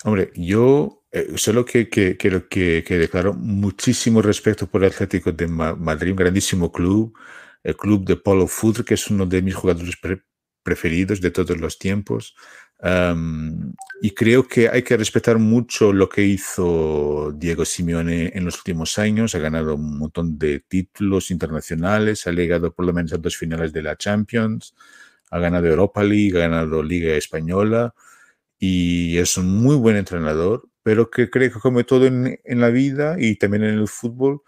Hombre, yo eh, solo que, que, quiero que, que declaro muchísimo respeto por el Atlético de Madrid, un grandísimo club, el club de Polo Foot, que es uno de mis jugadores pre preferidos de todos los tiempos. Um, y creo que hay que respetar mucho lo que hizo Diego Simeone en los últimos años. Ha ganado un montón de títulos internacionales, ha llegado por lo menos a dos finales de la Champions, ha ganado Europa League, ha ganado Liga Española y es un muy buen entrenador, pero que creo que como todo en, en la vida y también en el fútbol,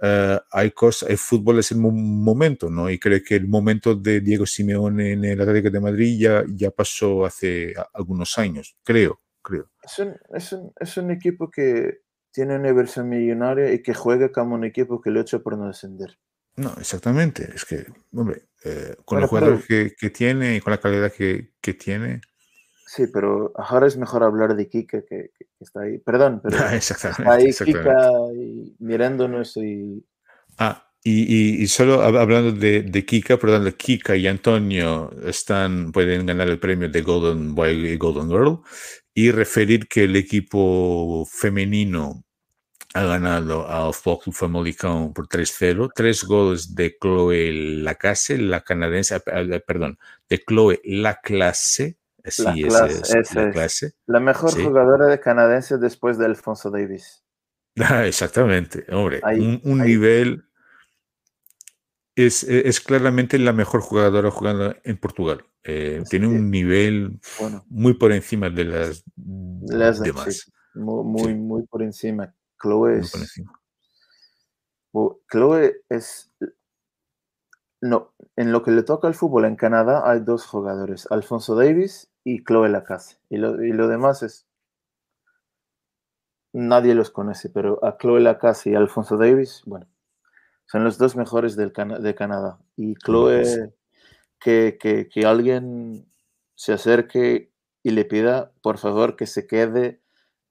Uh, hay cosas, el fútbol es el momento, ¿no? Y creo que el momento de Diego Simeone en el Atlético de Madrid ya, ya pasó hace algunos años, creo, creo. Es un, es, un, es un, equipo que tiene una versión millonaria y que juega como un equipo que lucha por no descender. No, exactamente. Es que, hombre, eh, con bueno, los jugadores que, que, tiene y con la calidad que, que tiene. Sí, pero ahora es mejor hablar de Kika que, que está ahí. Perdón, pero está ahí. Kika y mirándonos y... Ah, y, y, y solo hablando de, de, Kika, perdón, Kika y Antonio están, pueden ganar el premio de Golden Boy y Golden Girl y referir que el equipo femenino ha ganado al Football Famalicão por 3-0, tres goles de Chloe Lacasse, la canadiense, perdón, de Chloe Laclasse, Sí, la clase, esa es, la, clase. la mejor sí. jugadora de canadiense después de Alfonso Davis. Ah, exactamente, hombre, ahí, un, un ahí. nivel es, es, claramente la mejor jugadora jugando en Portugal. Eh, tiene un nivel bueno. muy por encima de las, las demás. Muy, muy, muy, por encima. Chloe es. Chloe es no, en lo que le toca al fútbol en Canadá hay dos jugadores, Alfonso Davis y Chloe Lacasse. Y lo, y lo demás es... Nadie los conoce, pero a Chloe Lacasse y Alfonso Davis, bueno, son los dos mejores del Cana de Canadá. Y Chloe, que, que, que alguien se acerque y le pida, por favor, que se quede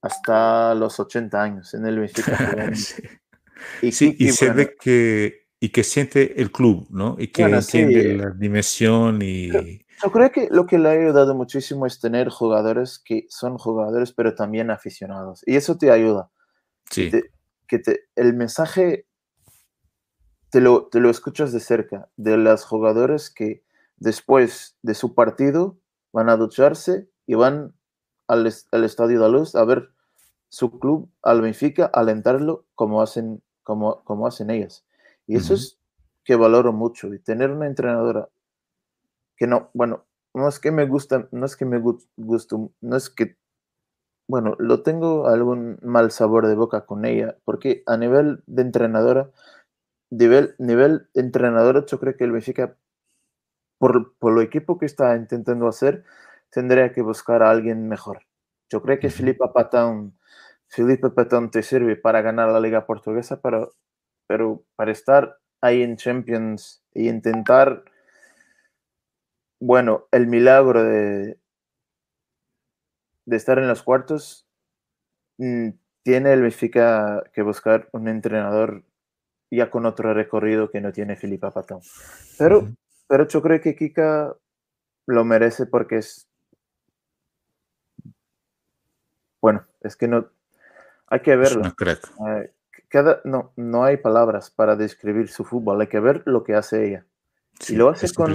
hasta los 80 años en el Benfica. sí. Y, sí, y, y se bueno, ve que y que siente el club, ¿no? Y que bueno, entiende sí. la dimensión y... Yo, creo que lo que le ha ayudado muchísimo es tener jugadores que son jugadores, pero también aficionados. Y eso te ayuda. Sí. te- que te- el mensaje te lo, te lo escuchas de cerca, de las jugadores que después de su partido van a ducharse y van al, al Estadio de Luz a ver su club, al Benfica, alentarlo como hacen, como, como hacen ellas. Y eso Ujú. es que valoro mucho. Y tener una entrenadora que no, bueno, no es que me gusta, no es que me gu- gusto, no es que, bueno, lo tengo algún mal sabor de boca con ella, porque a nivel de entrenadora, nivel, nivel entrenadora, yo creo que el Benfica, por, por lo equipo que está intentando hacer, tendría que buscar a alguien mejor. Yo creo que Ujú. Felipe Patón, Felipe Patón te sirve para ganar la Liga Portuguesa, pero, pero para estar ahí en Champions y intentar, bueno, el milagro de, de estar en los cuartos, mm, tiene el Benfica que buscar un entrenador ya con otro recorrido que no tiene Felipe Patón. Pero, pero yo creo que Kika lo merece porque es, bueno, es que no, hay que verlo. Eh, cada, no, no hay palabras para describir su fútbol, hay que ver lo que hace ella. Sí, y lo hace con.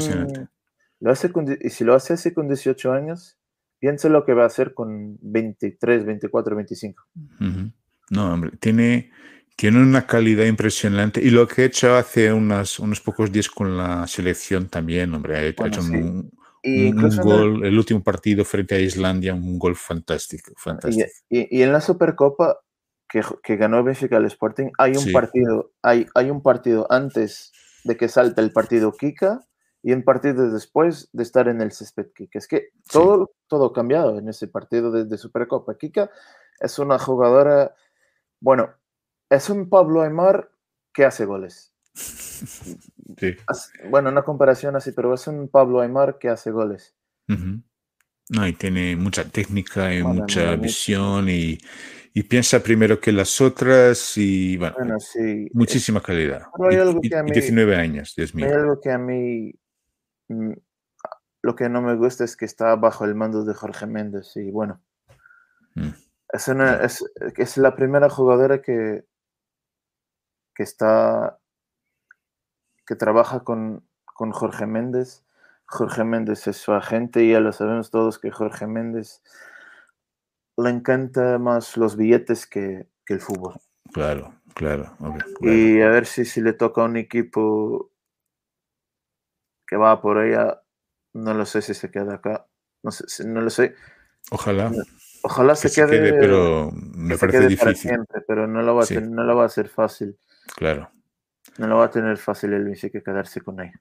Lo hace con, y si lo hace así con 18 años, piensa lo que va a hacer con 23, 24, 25. Ujú. No, hombre, tiene, tiene una calidad impresionante y lo que ha hecho hace unas, unos pocos días con la selección también, hombre, ha ha Bueno, hecho sí. un, Y un- un en el- gol, el último partido frente a Islandia, un gol fantástico, Y, fantástico. y- y en la Supercopa que, que ganó Benfica al Sporting, hay un Sí. partido, hay, hay un partido antes de que salte el partido Kika y un partido después de estar en el césped Kika. Es que todo, todo ha cambiado en ese partido de, de Supercopa. Kika es una jugadora, bueno, es un Pablo Aymar que hace goles. Sí. Bueno, una comparación así, pero es un Pablo Aymar que hace goles. Ujú. No, y tiene mucha técnica y mucha visión y, y piensa primero que las otras y bueno, Bueno, sí. muchísima calidad. pero hay algo y- que a mí- 19 años, Dios mío. Hay algo que a mí lo que no me gusta es que está bajo el mando de Jorge Méndez y bueno, Mm. es, una- es, es la primera jugadora que, que está que trabaja con, con Jorge Méndez. Jorge Méndez es su agente y ya lo sabemos todos que Jorge Méndez le encanta más los billetes que, que el fútbol. Claro, claro, claro. Y a ver si, si le toca a un equipo que va por allá, no lo sé si se queda acá. No, sé, si- no lo sé. Ojalá Ojalá que se se quede, pero me parece difícil. siempre, pero no lo, va a Sí. no lo va a ser fácil. Claro. No lo va a tener fácil el Benfica quedarse con ella.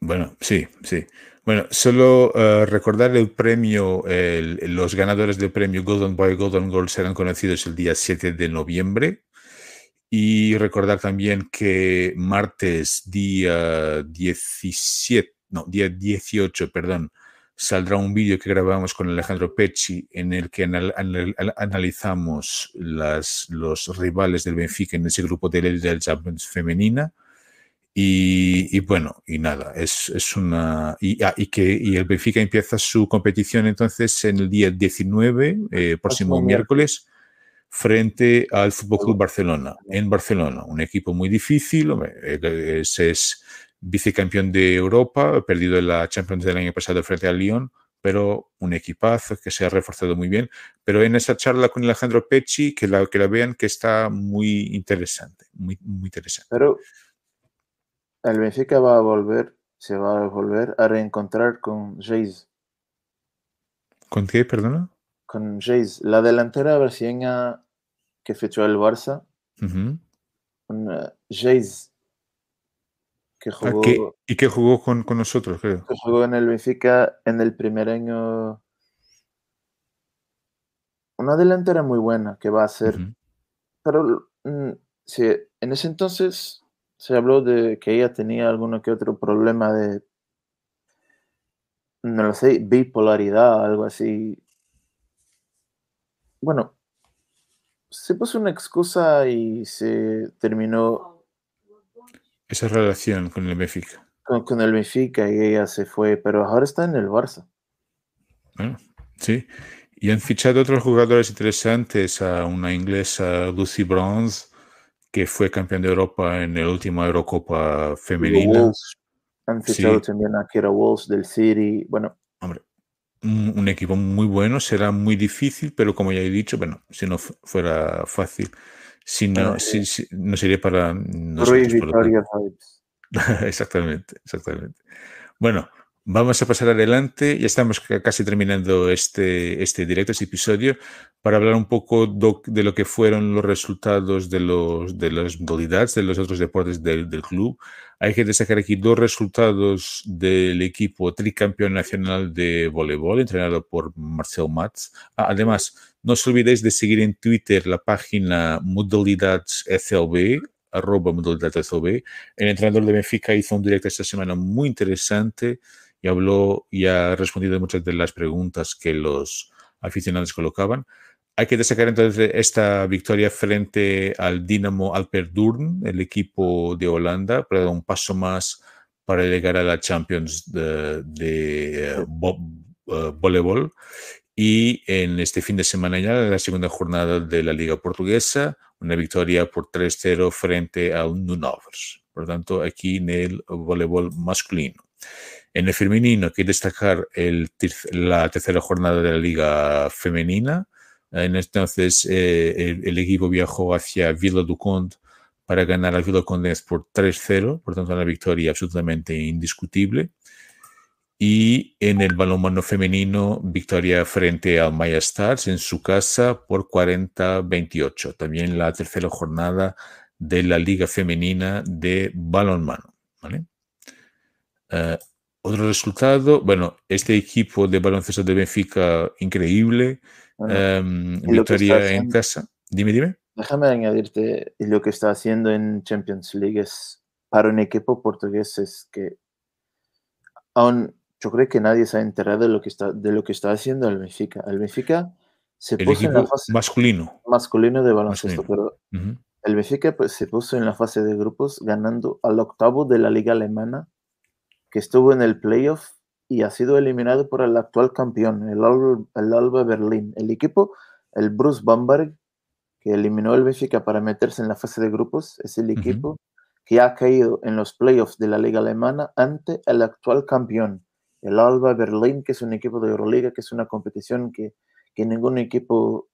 Bueno, sí, sí. Bueno, solo eh, recordar el premio, el- los ganadores del premio Golden Boy, Golden Girl serán conocidos el día 7 de noviembre. Y recordar también que martes, día 17, no, día 18, perdón, saldrá un vídeo que grabamos con Alejandro Pecci en el que anal- anal- analizamos las, los rivales del Benfica en ese grupo de la Champions femenina. Y, y bueno, y nada, es, es una. Y, ah, y que y el Benfica empieza su competición entonces en el día 19, eh, próximo Próximo miércoles, frente al Fútbol Club Barcelona, en Barcelona. Un equipo muy difícil, eh, es, es vicecampeón de Europa, ha perdido la Champions del año pasado frente al Lyon, pero un equipazo que se ha reforzado muy bien. Pero en esa charla con Alejandro Pecci, que la, que la vean, que está muy interesante, muy, muy interesante. Pero el Benfica va a volver, se va a volver a reencontrar con Jace. ¿Con qué, perdona? Con Jace, la delantera brasileña que fichó el Barça. Ujú. Una Jace que Ah, jugó, ¿qué- ¿Y qué jugó con, con nosotros, creo? que jugó en el Benfica en el primer año. Una delantera muy buena que va a ser. Pero mm, sí, en ese entonces se habló de que ella tenía alguno que otro problema de, no lo sé, bipolaridad, algo así. Bueno, se puso una excusa y se terminó Esa relación con el Benfica. con, con el Benfica y ella se fue, pero ahora está en el Barça. Bueno, sí. Y han fichado otros jugadores interesantes, a una inglesa Lucy Bronze, que fue campeón de Europa en la última Eurocopa femenina. Han fichado Sí. también a Kira Walls del City. Bueno, un, un equipo muy bueno, será muy difícil, pero como ya he dicho, bueno, si no fu- fuera fácil, si no, Bueno, si- si- no sería para nosotros. Victoria. Exactamente, exactamente. Bueno, vamos a pasar adelante. Ya estamos ca- casi terminando este, este directo, este episodio, para hablar un poco de lo que fueron los resultados de, los, de las modalidades, de los otros deportes del, del club. Hay que destacar aquí dos resultados del equipo tricampeón nacional de voleibol, entrenado por Marcel Mats. Ah, además, no os olvidéis de seguir en Twitter la página Modalidades SLB, arroba Modalidades SLB. El entrenador de Benfica hizo un directo esta semana muy interesante y habló y ha respondido a muchas de las preguntas que los aficionados colocaban. Hay que destacar entonces esta victoria frente al Dinamo Alperdurn, el equipo de Holanda, para dar un paso más para llegar a la Champions de, eh, eh, voleibol. Y en este fin de semana ya, la segunda jornada de la Liga Portuguesa, una victoria por 3-0 frente al Nunovers. Por lo tanto, aquí en el voleibol masculino. En el femenino, que destacar la tercera jornada de la Liga Femenina. En entonces, eh, el, equipo viajó hacia Vila do Conde para ganar al Vila Condense por 3-0, por tanto, una victoria absolutamente indiscutible. Y en el balonmano femenino, victoria frente al Maya Stars en su casa por 40-28. También la tercera jornada de la Liga Femenina de Balonmano. ¿vale? Eh, otro resultado, bueno, este equipo de baloncesto de Benfica, increíble. Bueno, que victoria está en haciendo- casa. Dime, dime. déjame añadirte, lo que está haciendo en Champions League es para un equipo portugués es que aún yo creo que nadie se ha enterado de lo que está, de lo que está haciendo el Benfica. El Benfica se El puso en la fase masculino. masculino de baloncesto, Masculino. pero el Benfica pues, se puso en la fase de grupos ganando al octavo de la liga alemana, que estuvo en el playoff y ha sido eliminado por el actual campeón, el Alba, el Alba Berlín. El equipo, el Bruce Bamberg, que eliminó el Benfica para meterse en la fase de grupos, es el equipo que ha caído en los playoffs de la liga alemana ante el actual campeón, el Alba Berlín, que es un equipo de Euroliga, que es una competición que, que ningún equipo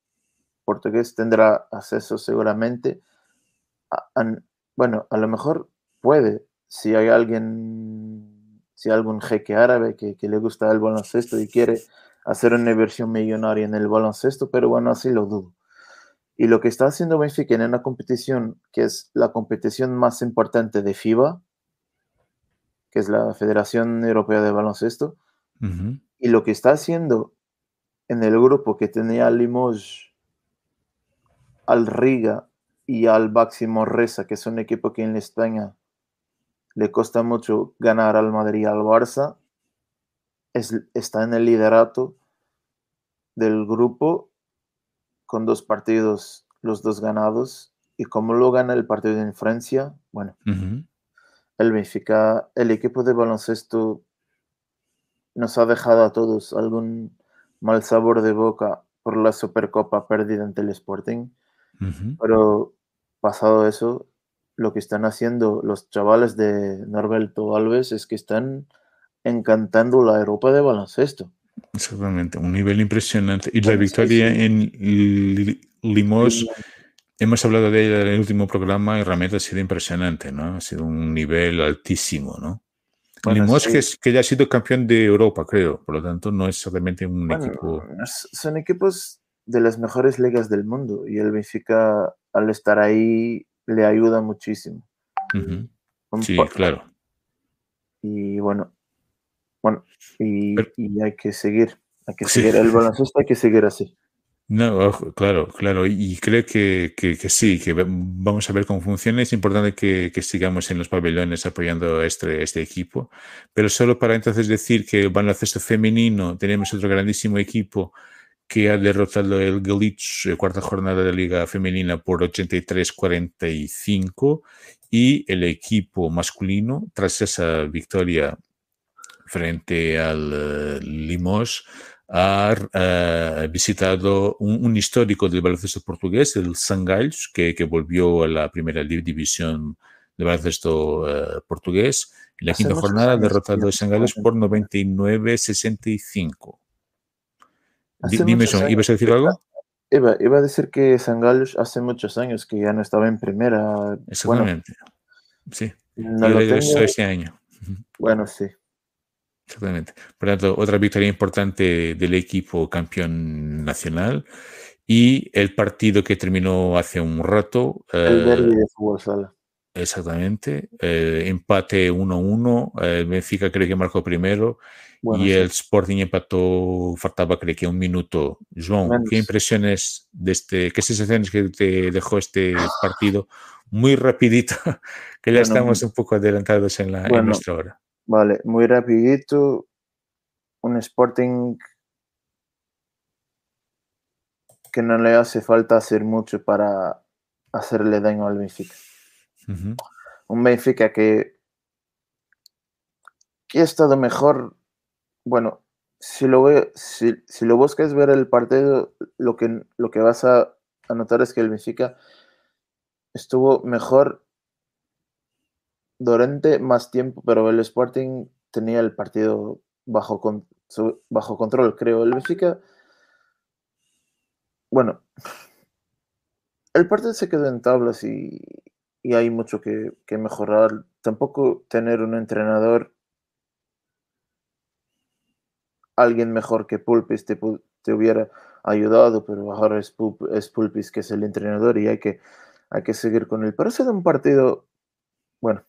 portugués tendrá acceso seguramente. A- bueno, a lo mejor puede, si hay alguien, si algún jeque árabe que, que le gusta el baloncesto y quiere hacer una inversión millonaria en el baloncesto, pero bueno, así lo dudo. Y lo que está haciendo Benfica en una competición que es la competición más importante de FIBA, que es la Federación Europea de Baloncesto, Ujú. y lo que está haciendo en el grupo que tenía Limoges, al Riga y al Máximo Reza, que es un equipo que en España le cuesta mucho ganar al Madrid y al Barça, es, está en el liderato del grupo con dos partidos, los dos ganados. Y como lo gana el partido en Francia, bueno, el Benfica, el equipo de baloncesto nos ha dejado a todos algún mal sabor de boca por la Supercopa perdida ante el Sporting, pero pasado eso, lo que están haciendo los chavales de Norberto Alves es que están encantando la Europa de baloncesto. Exactamente, un nivel impresionante. Y la sí, victoria sí. en Li- Limos, hemos hablado de ella en el último programa y realmente ha sido impresionante, ¿no? Ha sido un nivel altísimo, ¿no? Bueno, Limos sí. que, es- que ya ha sido campeón de Europa, creo, por lo tanto no es realmente un Bueno, equipo... son equipos de las mejores ligas del mundo y el Benfica al estar ahí le ayuda muchísimo. Sí, claro. Y bueno, bueno, y, Pero- y hay que seguir, hay que Sí. seguir el baloncesto, hay que seguir así. No, claro, claro. Y creo que, que- que sí, que va- vamos a ver cómo funciona. Es importante que, que sigamos en los pabellones apoyando este, este equipo. Pero solo para entonces decir que el baloncesto femenino tenemos otro grandísimo equipo que ha derrotado el Galich, eh, cuarta jornada de Liga Femenina, por 83-45. Y el equipo masculino, tras esa victoria frente al eh, Limos, ha uh, visitado un, un, histórico del baloncesto portugués, el Sangalhos, que, que, volvió a la primera división del baloncesto uh, portugués. En la quinta jornada, derrotado a Sangalhos por 99-65. Dime eso, ¿ibas a decir algo? Iba, iba, a decir que Sangalhos hace muchos años que ya no estaba en primera. Exactamente. Bueno, sí. No lo tengo... este año. Bueno, sí. Exactamente. Por lo tanto, otra victoria importante del equipo campeón nacional. Y el partido que terminó hace un rato. El derby de fútbol sala. Exactamente. Eh, empate 1-1. El Benfica creo que marcó primero. Bueno, y sí. el Sporting empató, faltaba creo que un minuto. João, Menos. ¿qué impresiones de este, qué sensaciones que te dejó este partido? Muy rapidito, que ya bueno, estamos un poco adelantados en, la, bueno, en nuestra hora. Vale, muy rapidito. Un Sporting que no le hace falta hacer mucho para hacerle daño al Benfica. Un Benfica que, que ha estado mejor. Bueno, si lo, ve, si, si, lo buscas ver el partido, lo que, lo que vas a, a notar es que el Benfica estuvo mejor durante más tiempo, pero el Sporting tenía el partido bajo, con, bajo control, creo. El Benfica, bueno, el partido se quedó en tablas y, y hay mucho que, que, mejorar. Tampoco tener un entrenador, alguien mejor que Pulpis te, te hubiera ayudado, pero ahora es, Pulp, es Pulpis que es el entrenador y hay que, hay que seguir con él. Pero ese es un partido, bueno,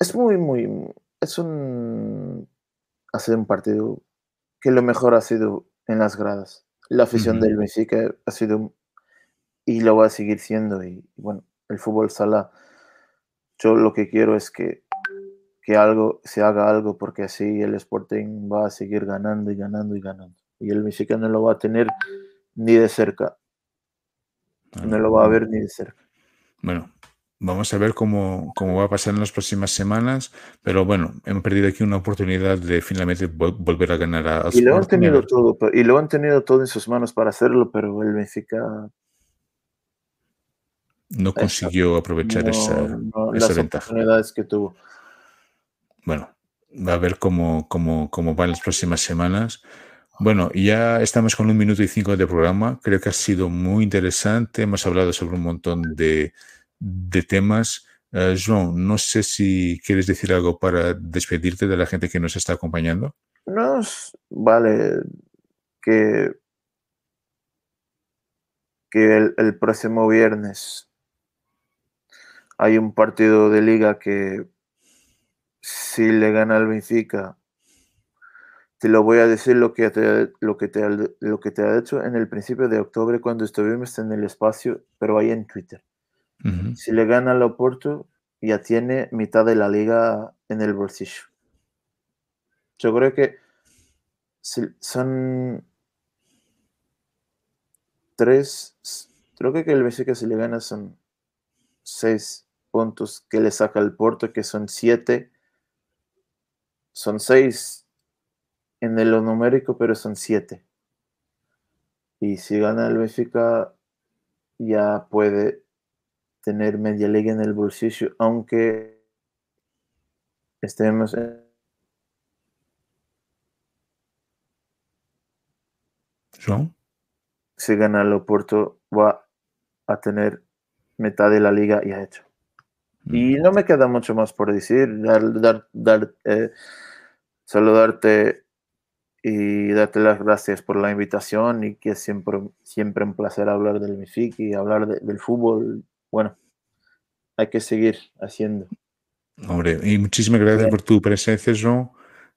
es muy, muy, es un, ha sido un partido que lo mejor ha sido en las gradas. La afición uh -huh. del Benfica ha sido y lo va a seguir siendo. Y bueno, el fútbol sala, yo lo que quiero es que, que algo, se haga algo, porque así el Sporting va a seguir ganando y ganando y ganando. Y el Benfica no lo va a tener ni de cerca. No lo va a ver ni de cerca. Bueno, Vamos a ver cómo, cómo, va a pasar en las próximas semanas, pero bueno, hemos perdido aquí una oportunidad de finalmente vol volver a ganar a, a y lo han tenido todo y lo han tenido todo en sus manos para hacerlo, pero el Benfica no consiguió aprovechar no, esa, no, esa las ventaja. oportunidades que tuvo. Bueno, va a ver cómo, cómo, cómo van las próximas semanas. Bueno, ya estamos con un minuto y cinco de programa. Creo que ha sido muy interesante. Hemos hablado sobre un montón de, de temas. Uh, Joan, no sé si quieres decir algo para despedirte de la gente que nos está acompañando. No, vale, que, que el, el, próximo viernes hay un partido de liga que si le gana al Benfica, te lo voy a decir lo que te, lo que te, lo que te ha hecho en el principio de octubre cuando estuvimos en el espacio, pero ahí en Twitter. Uh -huh. Si le gana al Oporto, ya tiene mitad de la liga en el bolsillo. Yo creo que si son tres, creo que el Benfica si le gana son seis puntos que le saca el Porto, que son siete, son seis en el numérico, pero son siete. Y si gana el Benfica, ya puede tener media liga en el bolsillo, aunque estemos en... ¿John? Si gana el Oporto, va a tener mitad de la liga ya hecho. Mm. Y no me queda mucho más por decir, dar, dar, dar eh, saludarte y darte las gracias por la invitación y que es siempre, siempre un placer hablar del MIFIC y hablar de, del fútbol bueno, hay que seguir haciendo. Hombre, y muchísimas gracias Bien. por tu presencia, Joan.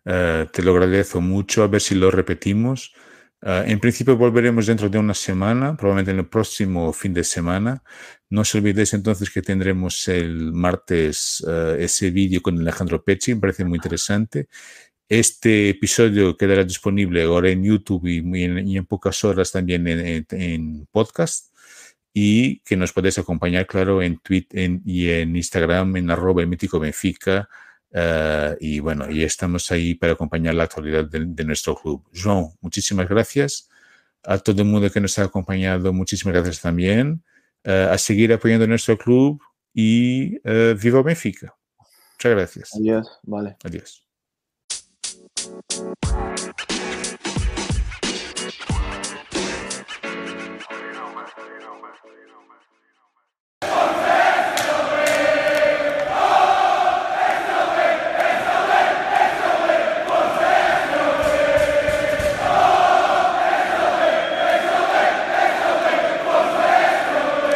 Uh, te lo agradezco mucho. A ver si lo repetimos. Uh, en principio volveremos dentro de una semana, probablemente en el próximo fin de semana. No os olvidéis entonces que tendremos el martes uh, ese vídeo con Alejandro Pecci, me parece muy interesante. Este episodio quedará disponible ahora en YouTube y, en, y en, pocas horas también en, en, en podcast y que nos podéis acompañar, claro, en Twitter y en Instagram, en arroba el mítico Benfica, Uh, y bueno, y estamos ahí para acompañar la actualidad de, de, nuestro club. João, muchísimas gracias. A todo el mundo que nos ha acompañado, muchísimas gracias también. Uh, a seguir apoyando nuestro club y uh, viva Benfica. Muchas gracias. Adiós, vale. Adiós.